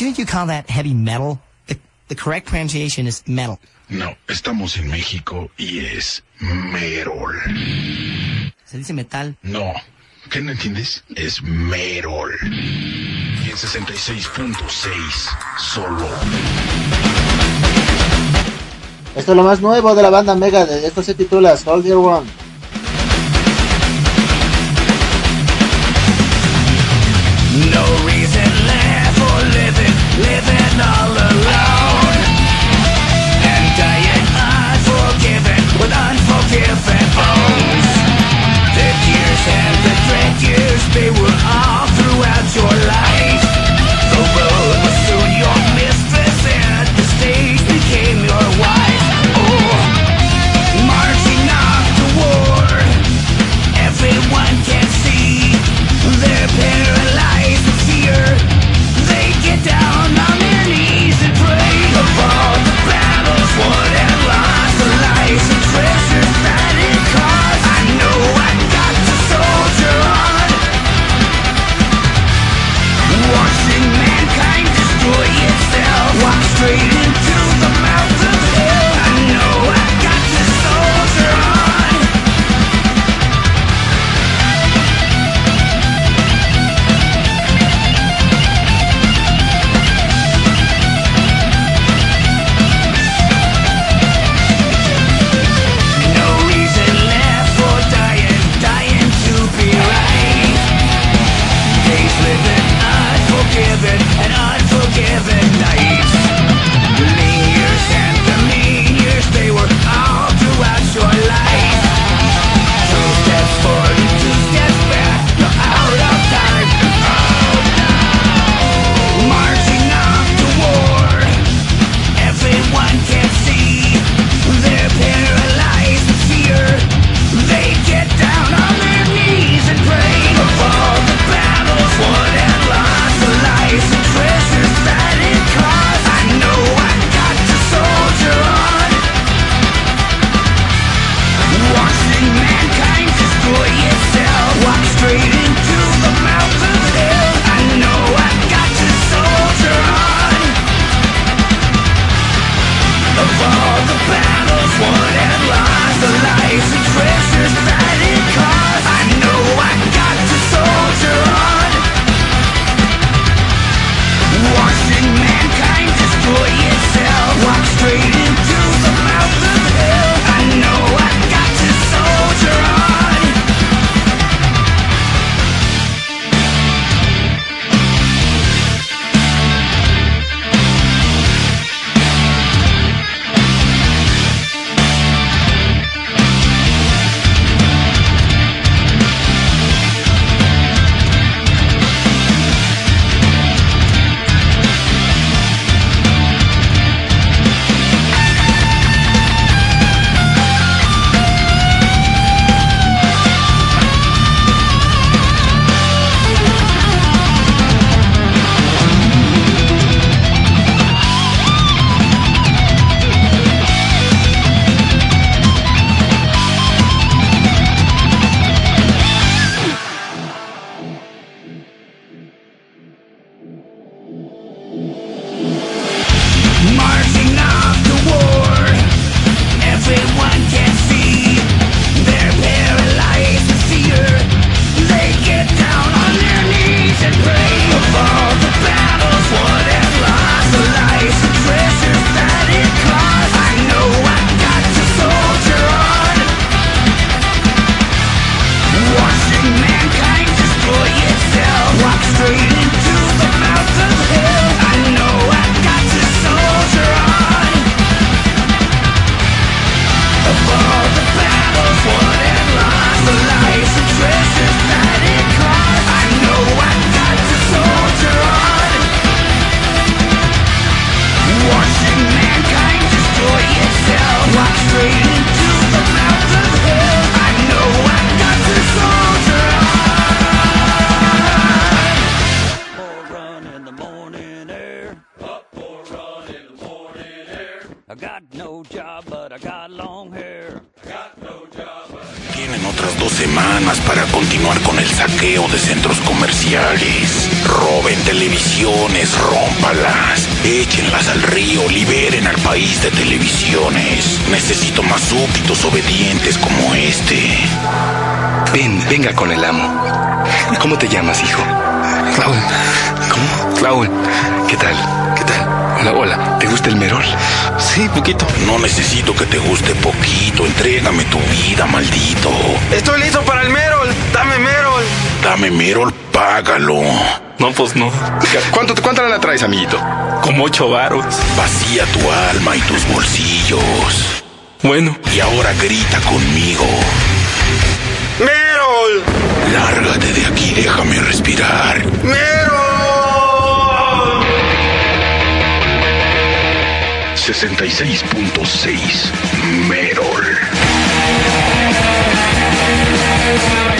shouldn't you call that heavy metal? The, the correct pronunciation is metal.
No, estamos en México y es merol.
¿Se dice metal?
No. ¿Qué no entiendes? Es merol. Y en 66.6, solo.
Esto es lo más nuevo de la banda Mega. Esto se titula Soldier One.
Ocho varos.
Vacía tu alma y tus bolsillos.
Bueno.
Y ahora grita conmigo.
¡Merol!
Lárgate de aquí, déjame respirar.
¡Merol!
66.6 Merol. Merol.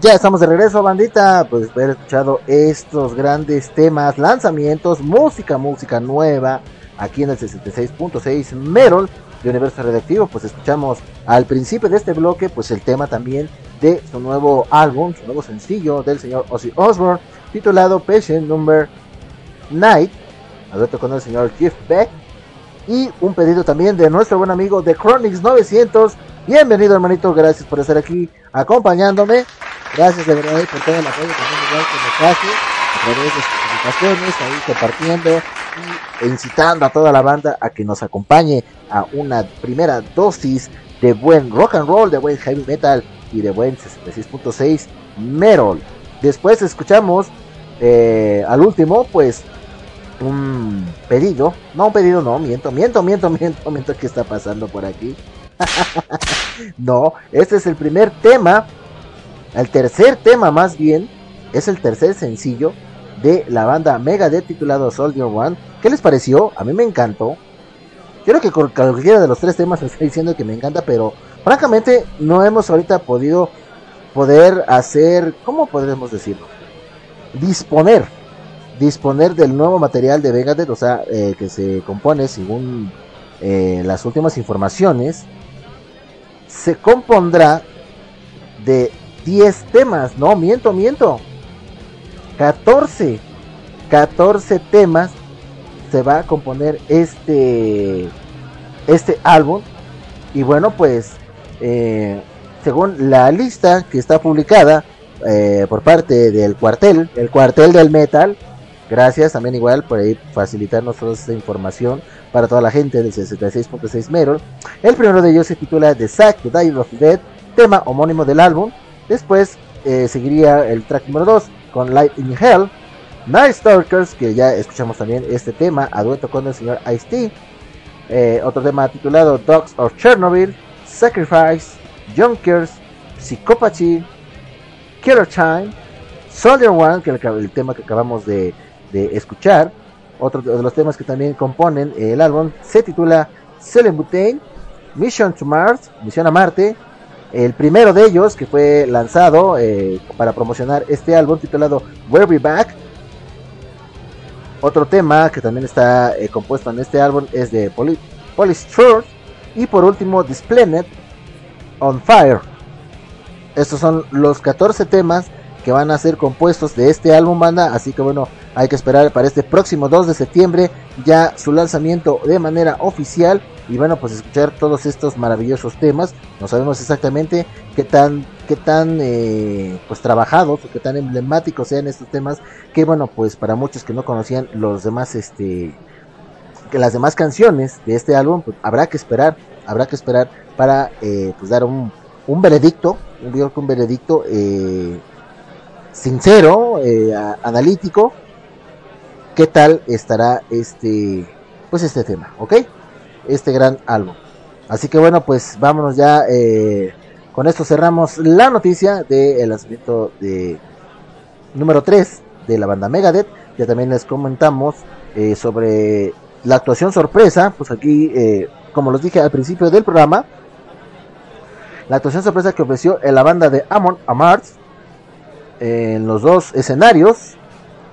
Ya estamos de regreso, bandita. Pues haber escuchado estos grandes temas, lanzamientos, música, música nueva, aquí en el 66.6 Merol de Universo Redactivo. Pues escuchamos al principio de este bloque, pues el tema también de su nuevo álbum, su nuevo sencillo del señor Ozzy Osbourne, titulado Patient Number Night, dueto con el señor Jeff Beck. Y un pedido también de nuestro buen amigo de Chronix 900. Bienvenido, hermanito. Gracias por estar aquí acompañándome. Gracias de verdad por todo el apoyo que nos hace a través de sus publicaciones, ahí compartiendo y incitando a toda la banda a que nos acompañe a una primera dosis de buen rock and roll, de buen heavy metal y de buen 66.6 metal. Después escuchamos eh, al último, pues un pedido, no un pedido, no, miento, miento, miento, miento, miento, ¿qué está pasando por aquí? no, este es el primer tema el tercer tema más bien es el tercer sencillo de la banda Megadeth titulado Soldier One. ¿Qué les pareció? A mí me encantó. Quiero que cualquiera de los tres temas esté diciendo que me encanta, pero francamente no hemos ahorita podido poder hacer, ¿cómo podemos decirlo? Disponer, disponer del nuevo material de Megadeth, o sea, eh, que se compone según eh, las últimas informaciones, se compondrá de 10 temas, no, miento, miento. 14, 14 temas se va a componer este, este álbum. Y bueno, pues, eh, según la lista que está publicada eh, por parte del cuartel, el cuartel del metal, gracias también igual por ahí facilitarnos toda esta información para toda la gente del 66.6 Merol. El primero de ellos se titula The Sack, The Dive of Dead, tema homónimo del álbum. Después eh, seguiría el track número 2 con Light in Hell. Night Stalkers, que ya escuchamos también este tema a dueto con el señor Ice-T. Eh, otro tema titulado Dogs of Chernobyl, Sacrifice, Junkers, Psychopathy, Killer Time, Soldier One, que es el, tema que acabamos de, escuchar. Otro de los temas que también componen el álbum se titula Celebutane, Mission to Mars, Misión a Marte, el primero de ellos, que fue lanzado eh, para promocionar este álbum titulado We'll Be Back. Otro tema que también está eh, compuesto en este álbum es de Poly Polystore. Y por último, This Planet on Fire. Estos son los 14 temas que van a ser compuestos de este álbum banda. Así que bueno, hay que esperar para este próximo 2 de septiembre ya su lanzamiento de manera oficial y bueno, pues escuchar todos estos maravillosos temas. No sabemos exactamente qué tan, qué tan eh, pues trabajados o qué tan emblemáticos sean estos temas. Que bueno, pues para muchos que no conocían los demás, este, que las demás canciones de este álbum, pues habrá que esperar, habrá que esperar para eh, pues dar un, un veredicto, un, un veredicto eh, sincero, eh, analítico. ¿Qué tal estará este, pues este tema, ok? este gran álbum. Así que bueno, pues vámonos ya. Eh, con esto cerramos la noticia del lanzamiento de número 3 de la banda Megadeth. Ya también les comentamos eh, sobre la actuación sorpresa. Pues aquí, como los dije al principio del programa, la actuación sorpresa que ofreció la banda de Amon Amart en los dos escenarios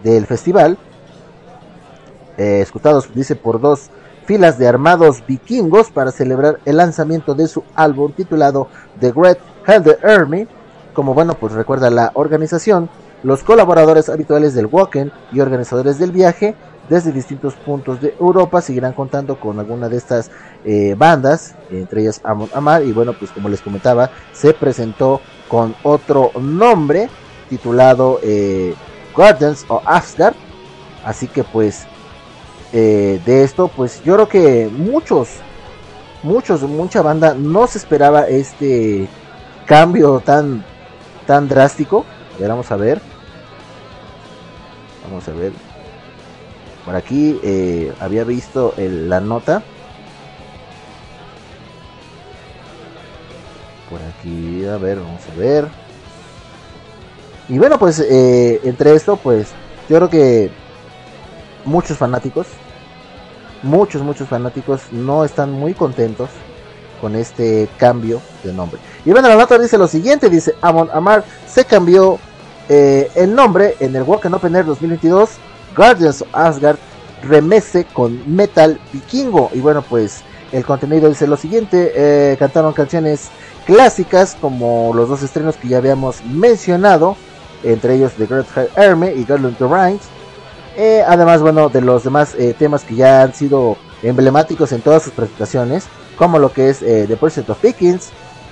del festival. escuchados, dice, por dos filas de armados vikingos para celebrar el lanzamiento de su álbum titulado The Great Helder Army. Como bueno, pues recuerda la organización, los colaboradores habituales del Wacken y organizadores del viaje desde distintos puntos de Europa seguirán contando con alguna de estas eh, bandas, entre ellas Amon Amar, y bueno, pues como les comentaba, se presentó con otro nombre titulado eh, Guardians of Asgard, así que pues eh, de esto, pues yo creo que muchos, muchos, mucha banda no se esperaba este cambio tan, tan drástico. A ver, vamos a ver. Vamos a ver. Por aquí eh, había visto la nota. Por aquí, a ver, vamos a ver. Y bueno, pues eh, entre esto, pues yo creo que muchos fanáticos, muchos, muchos fanáticos no están muy contentos con este cambio de nombre. Y bueno, la nota dice lo siguiente, dice Amon Amar se cambió eh, el nombre en el Walk Open Air 2022, Guardians of Asgard remece con Metal Vikingo. Y bueno, pues el contenido dice lo siguiente, eh, cantaron canciones clásicas como los dos estrenos que ya habíamos mencionado, entre ellos The Great Army y Garland the Rhymes eh, además, bueno, de los demás eh, temas que ya han sido emblemáticos en todas sus presentaciones, como lo que es eh, The Pursuit of Pickens,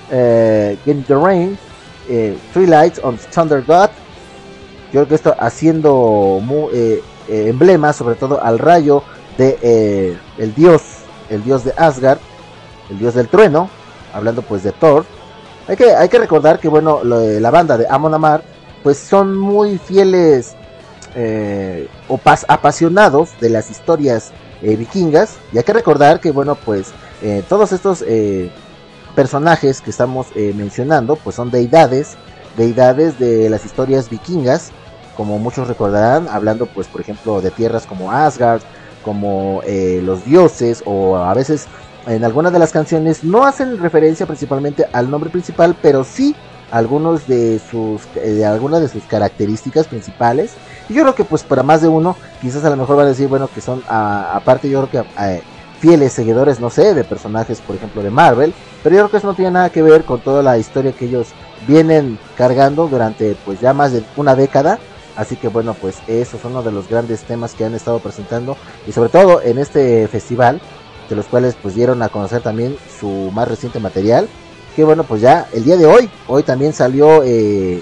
Getting the Rain, Three Lights on Thunder God. Yo creo que esto haciendo emblema, sobre todo al rayo de el dios, el dios de Asgard, el dios del trueno, hablando pues de Thor. Hay que, hay que recordar que bueno, la banda de Amon Amar, pues son muy fieles eh, o apasionados de las historias eh, vikingas. Y hay que recordar que, bueno, pues eh, todos estos personajes que estamos mencionando, pues son deidades, deidades de las historias vikingas, como muchos recordarán, hablando, pues, por ejemplo, de tierras como Asgard, como los dioses, o a veces en algunas de las canciones no hacen referencia principalmente al nombre principal, pero sí algunos de sus de algunas de sus características principales y yo creo que pues para más de uno, quizás a lo mejor van a decir, bueno, que son aparte yo creo que eh, fieles seguidores, no sé, de personajes, por ejemplo, de Marvel, pero yo creo que eso no tiene nada que ver con toda la historia que ellos vienen cargando durante pues ya más de una década. Así que bueno, pues eso es uno de los grandes temas que han estado presentando y sobre todo en este festival, de los cuales pues dieron a conocer también su más reciente material. Que bueno, pues ya el día de hoy, hoy también salió eh,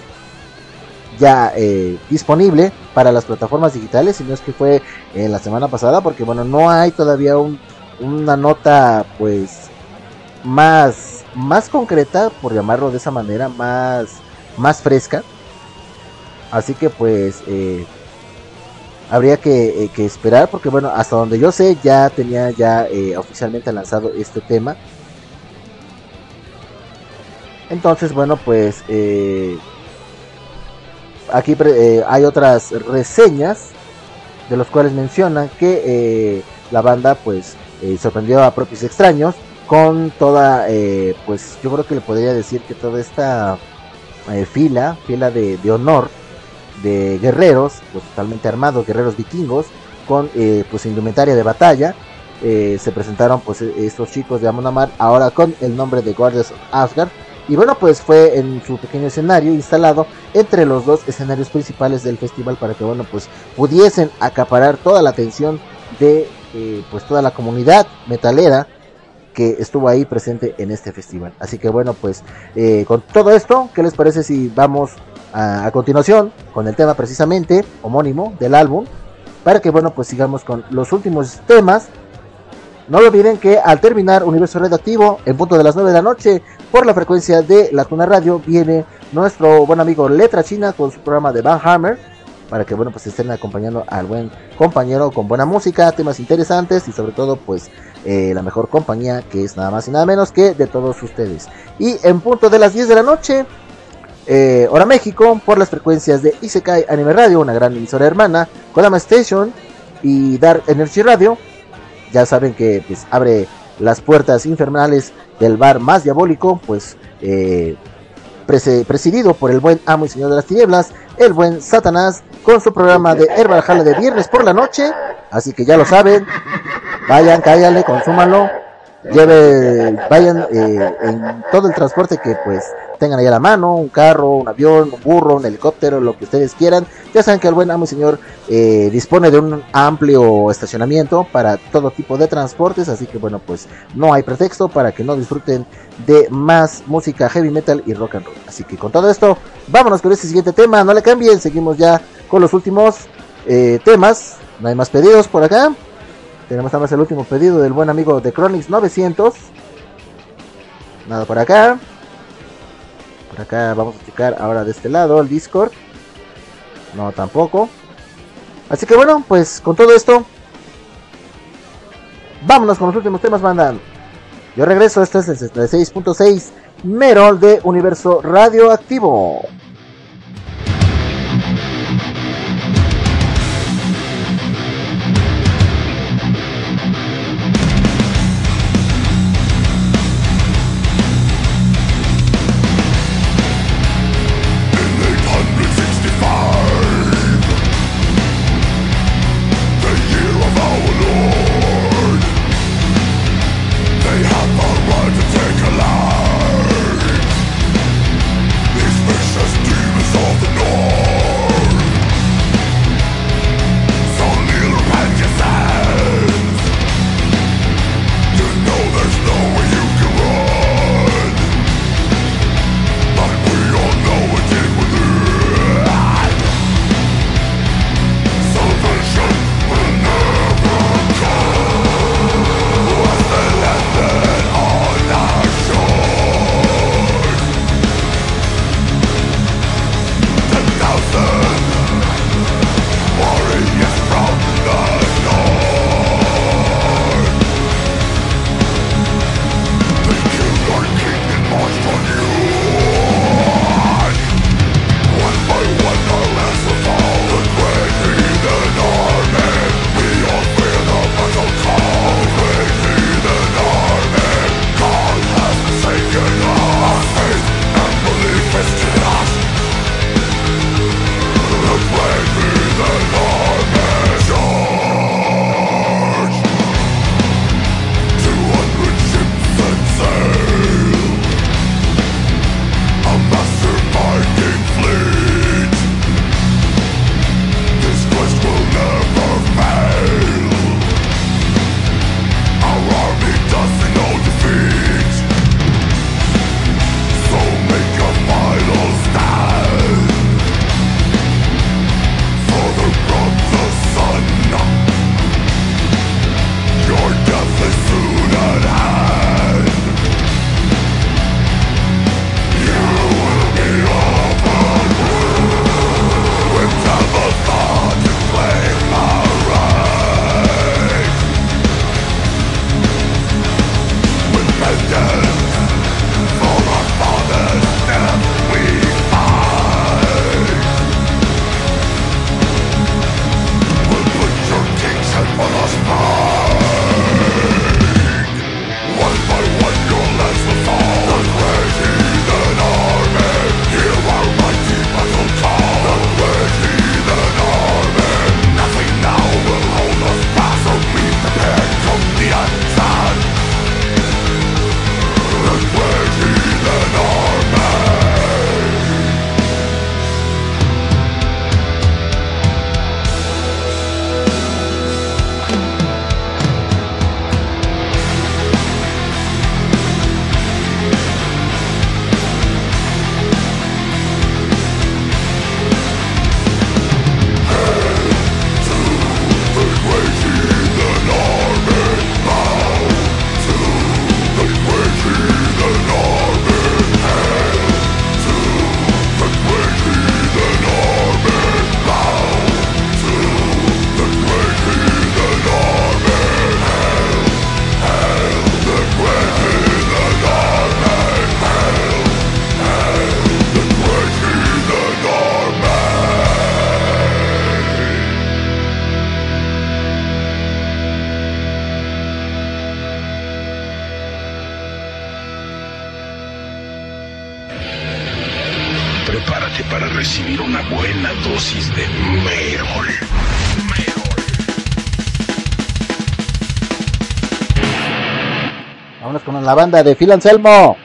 ya eh, disponible para las plataformas digitales, si no es que fue en la semana pasada, porque bueno, no hay todavía una nota pues más, más concreta, por llamarlo de esa manera, más, más fresca. Así que pues eh, habría que, eh, que, esperar, porque bueno, hasta donde yo sé ya tenía ya oficialmente lanzado este tema. Entonces, bueno, pues aquí eh, hay otras reseñas de los cuales mencionan que eh, la banda pues eh, sorprendió a propios extraños con toda pues yo creo que le podría decir que toda esta fila fila de, honor de guerreros pues totalmente armados guerreros vikingos con pues indumentaria de batalla se presentaron pues estos chicos de Amon ahora con el nombre de Guardians of Asgard y bueno, pues fue en su pequeño escenario instalado entre los dos escenarios principales del festival para que bueno, pues pudiesen acaparar toda la atención de eh, pues toda la comunidad metalera que estuvo ahí presente en este festival. Así que bueno, pues eh, con todo esto, ¿qué les parece si vamos a, continuación con el tema precisamente homónimo del álbum? Para que bueno, pues sigamos con los últimos temas. No olviden que al terminar Universo Redactivo, en punto de las 9 de la noche, por la frecuencia de la Tuna Radio, viene nuestro buen amigo Letra China con su programa de Van Hammer. Para que bueno, pues estén acompañando al buen compañero con buena música, temas interesantes y sobre todo pues eh, la mejor compañía que es nada más y nada menos que de todos ustedes. Y en punto de las 10 de la noche, eh, hora México, por las frecuencias de Isekai Anime Radio, una gran emisora hermana, Kodama Station y Dark Energy Radio. Ya saben que pues abre las puertas infernales del bar más diabólico, pues eh, presidido por el buen amo y señor de las tinieblas, el buen Satanás, con su programa de Herbal Jala de viernes por la noche. Así que ya lo saben, vayan, cállale, consúmanlo, lleve, vayan eh, en todo el transporte que pues tengan ahí a la mano, un carro, un avión, un burro, un helicóptero, lo que ustedes quieran. Ya saben que el buen amo y señor eh, dispone de un amplio estacionamiento para todo tipo de transportes, así que bueno, pues no hay pretexto para que no disfruten de más música heavy metal y rock and roll. Así que con todo esto, vámonos con este siguiente tema, no le cambien, seguimos ya con los últimos eh, temas, no hay más pedidos por acá. Tenemos nada más el último pedido del buen amigo de Chronix 900. Nada por acá. Por acá vamos a checar ahora de este lado el Discord. No, tampoco. Así que bueno, pues con todo esto. Vámonos con los últimos temas, banda. Yo regreso, este es el 66.6 Merol de Universo Radioactivo.
Una buena dosis de Merol.
Vámonos con la banda de Phil Anselmo.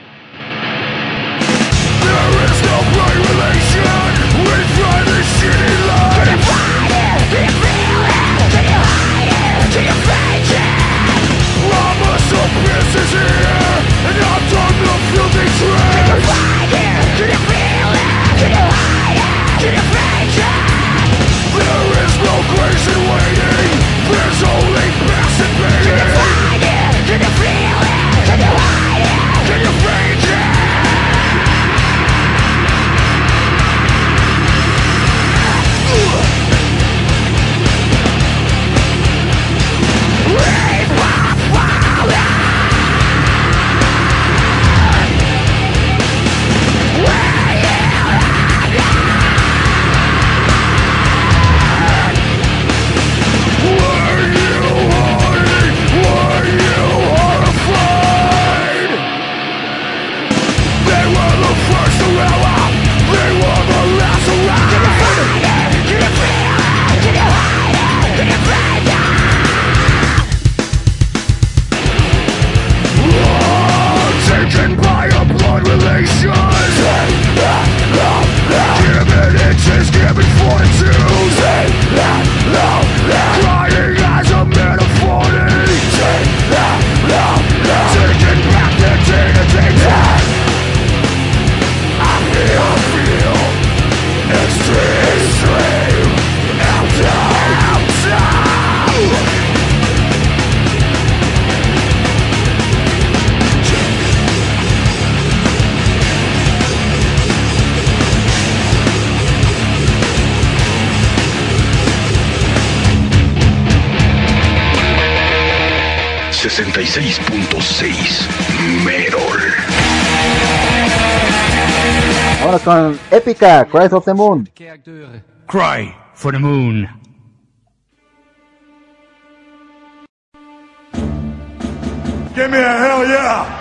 Con Épica, Cries of the Moon.
Cry for the moon. Give me a hell yeah!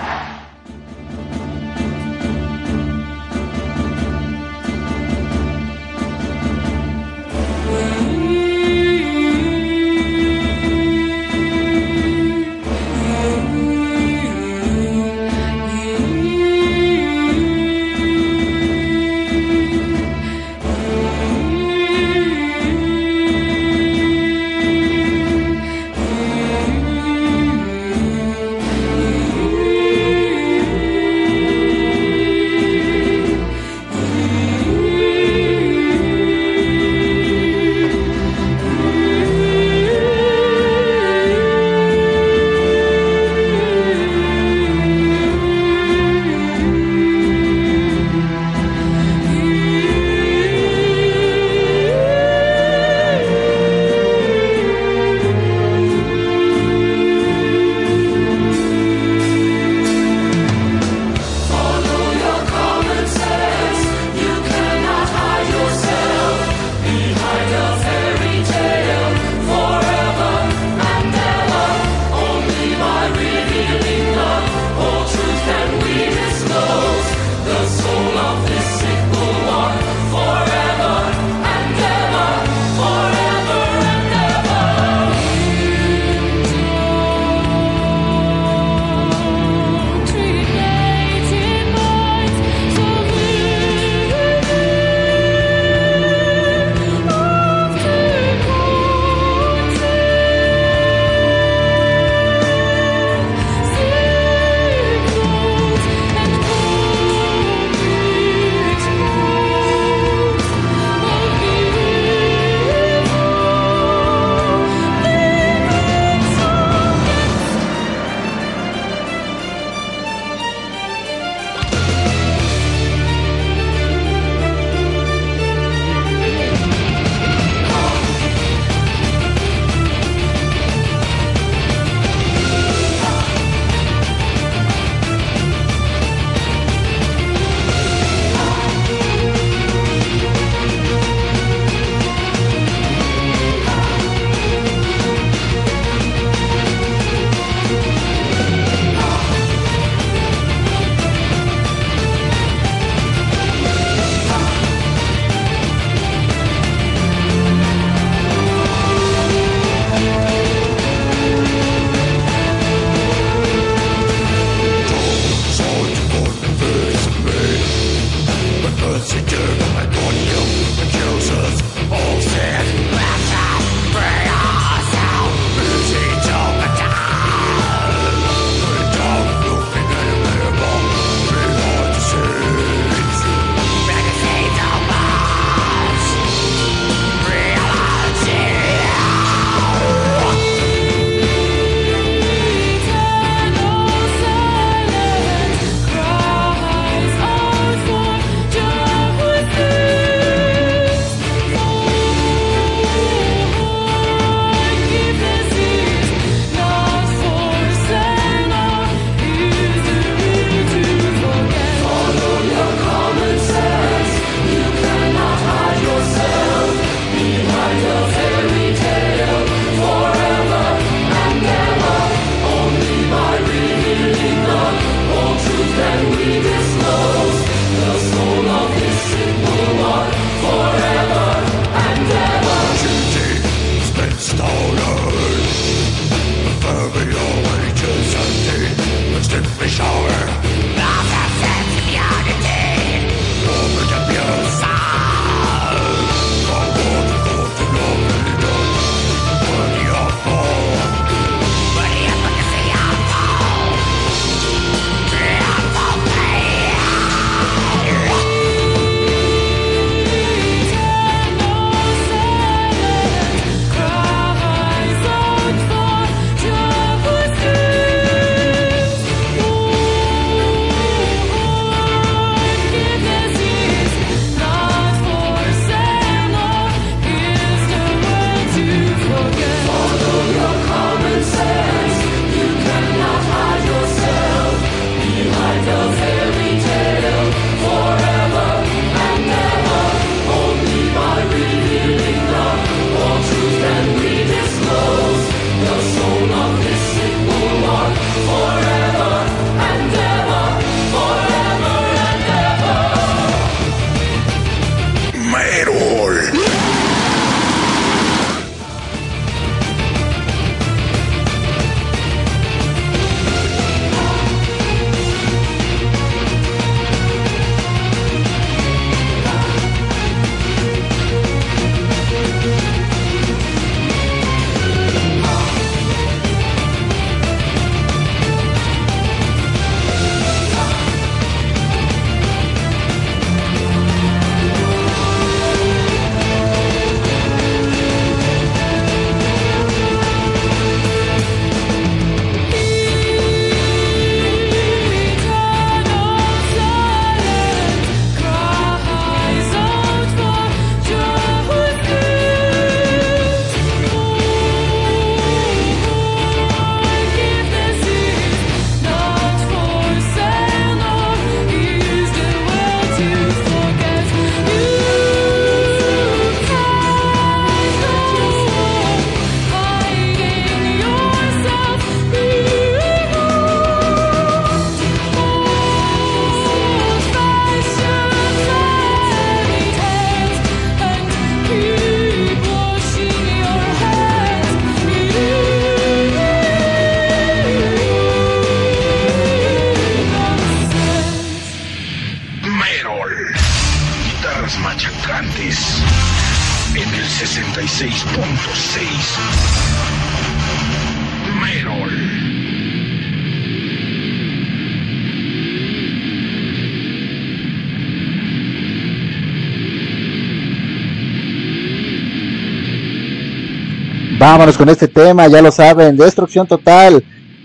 con este tema, ya lo saben, destrucción total.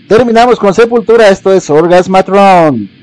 Terminamos con Sepultura, esto es Orgasmatron.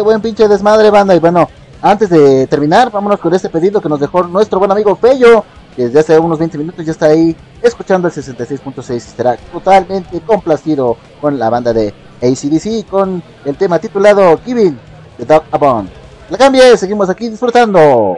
¡Qué buen pinche desmadre, banda! Y bueno, antes de terminar, vámonos con este pedido que nos dejó nuestro buen amigo Pello, que desde hace unos 20 minutos ya está ahí escuchando el 66.6 y estará totalmente complacido con la banda de ACDC con el tema titulado Giving the Dog a. La cambie, seguimos aquí disfrutando.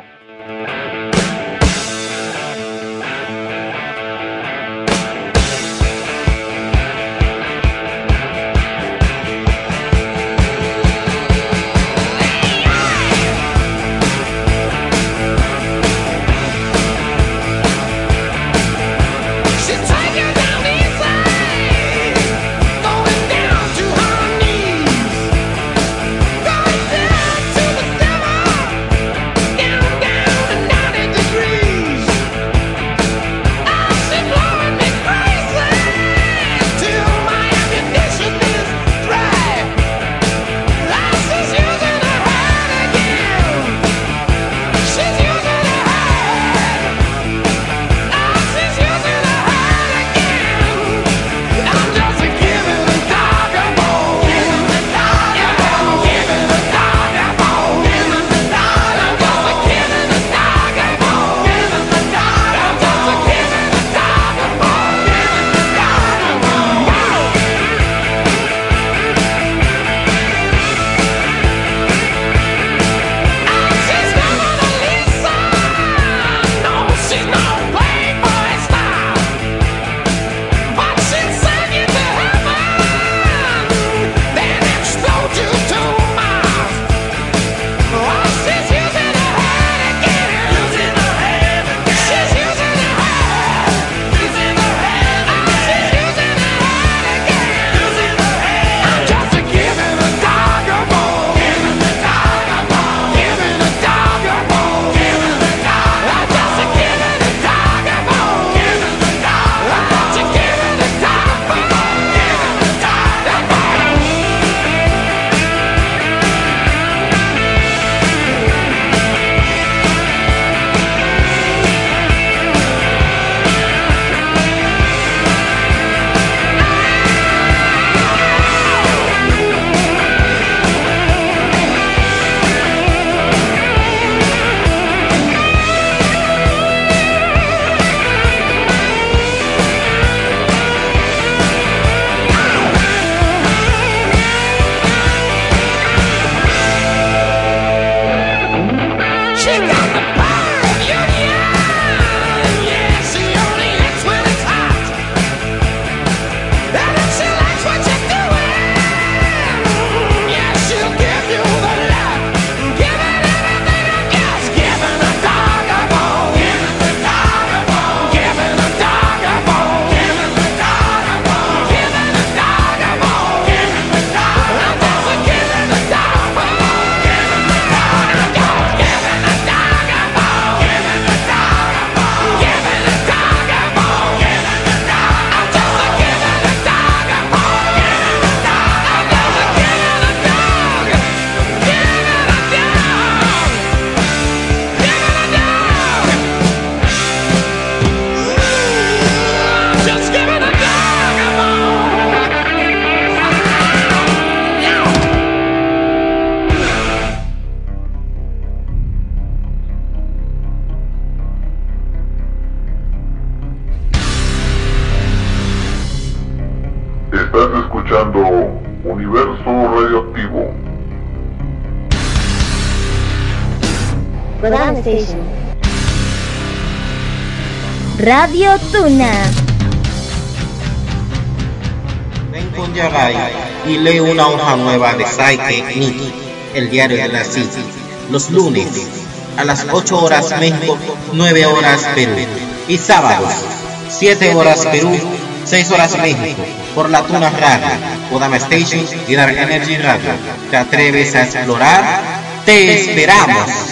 Radio Tuna.
Ven con Yagai y lee una hoja nueva de Psyche Nikki, el diario de la CIT, los lunes a las 8 horas México, 9 horas Perú, y sábados 7 horas Perú, 6 horas México, por la Tuna Radio, Kodama Station y Dark Energy Radio. ¿Te atreves a explorar? ¡Te esperamos!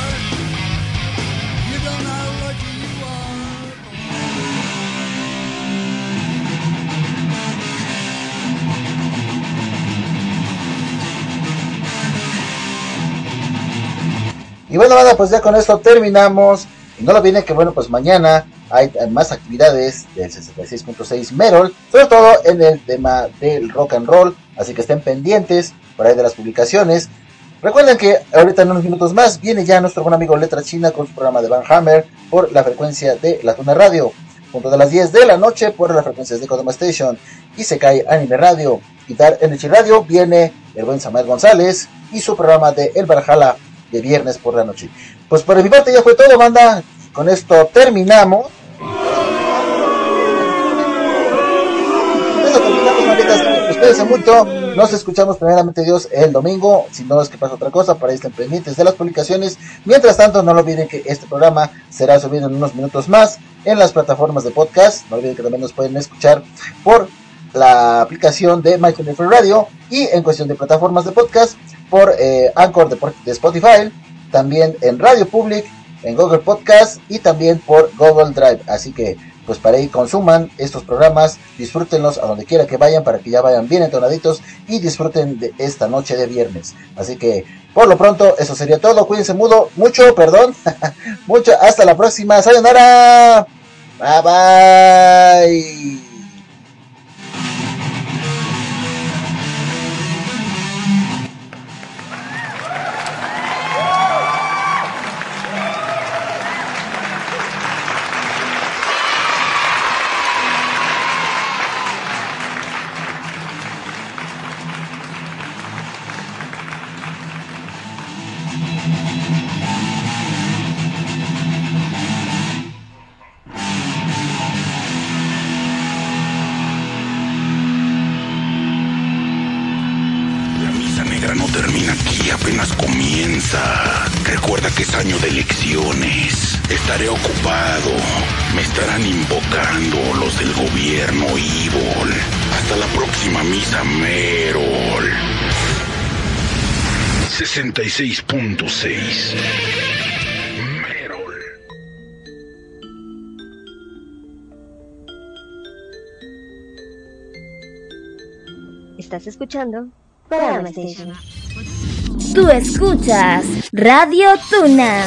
Y bueno, nada, pues ya con esto terminamos. Y no lo viene que bueno, pues mañana hay más actividades del 66.6 Merol, sobre todo en el tema del rock and roll, así que estén pendientes por ahí de las publicaciones. Recuerden que ahorita en unos minutos más viene ya nuestro buen amigo Letra China con su programa de Van Hammer por la frecuencia de la Tuna Radio. Punto de las 10 de la noche por las frecuencias de Kodama Station y se cae Anime Radio. Y Dar Energy Radio viene el buen Samuel González y su programa de El Barjala de viernes por la noche. Pues por mi parte ya fue todo, banda. Con esto terminamos. Eso malditas. Pues cuídense mucho. Nos escuchamos primeramente Dios el domingo. Si no es que pasa otra cosa, para estén pendientes de las publicaciones. Mientras tanto, no olviden que este programa será subido en unos minutos más en las plataformas de podcast. No olviden que también nos pueden escuchar por la aplicación de My Radio y en cuestión de plataformas de podcast por eh, Anchor de, Spotify, también en Radio Public, en Google Podcast y también por Google Drive. Así que pues para ahí consuman estos programas, disfrútenlos a donde quiera que vayan para que ya vayan bien entonaditos y disfruten de esta noche de viernes. Así que por lo pronto eso sería todo. Cuídense mudo, mucho, perdón, mucho. Hasta la próxima. Sayonara. Bye bye.
66.6 Merol.
Estás escuchando Programa Station. Tú escuchas Radio Tuna.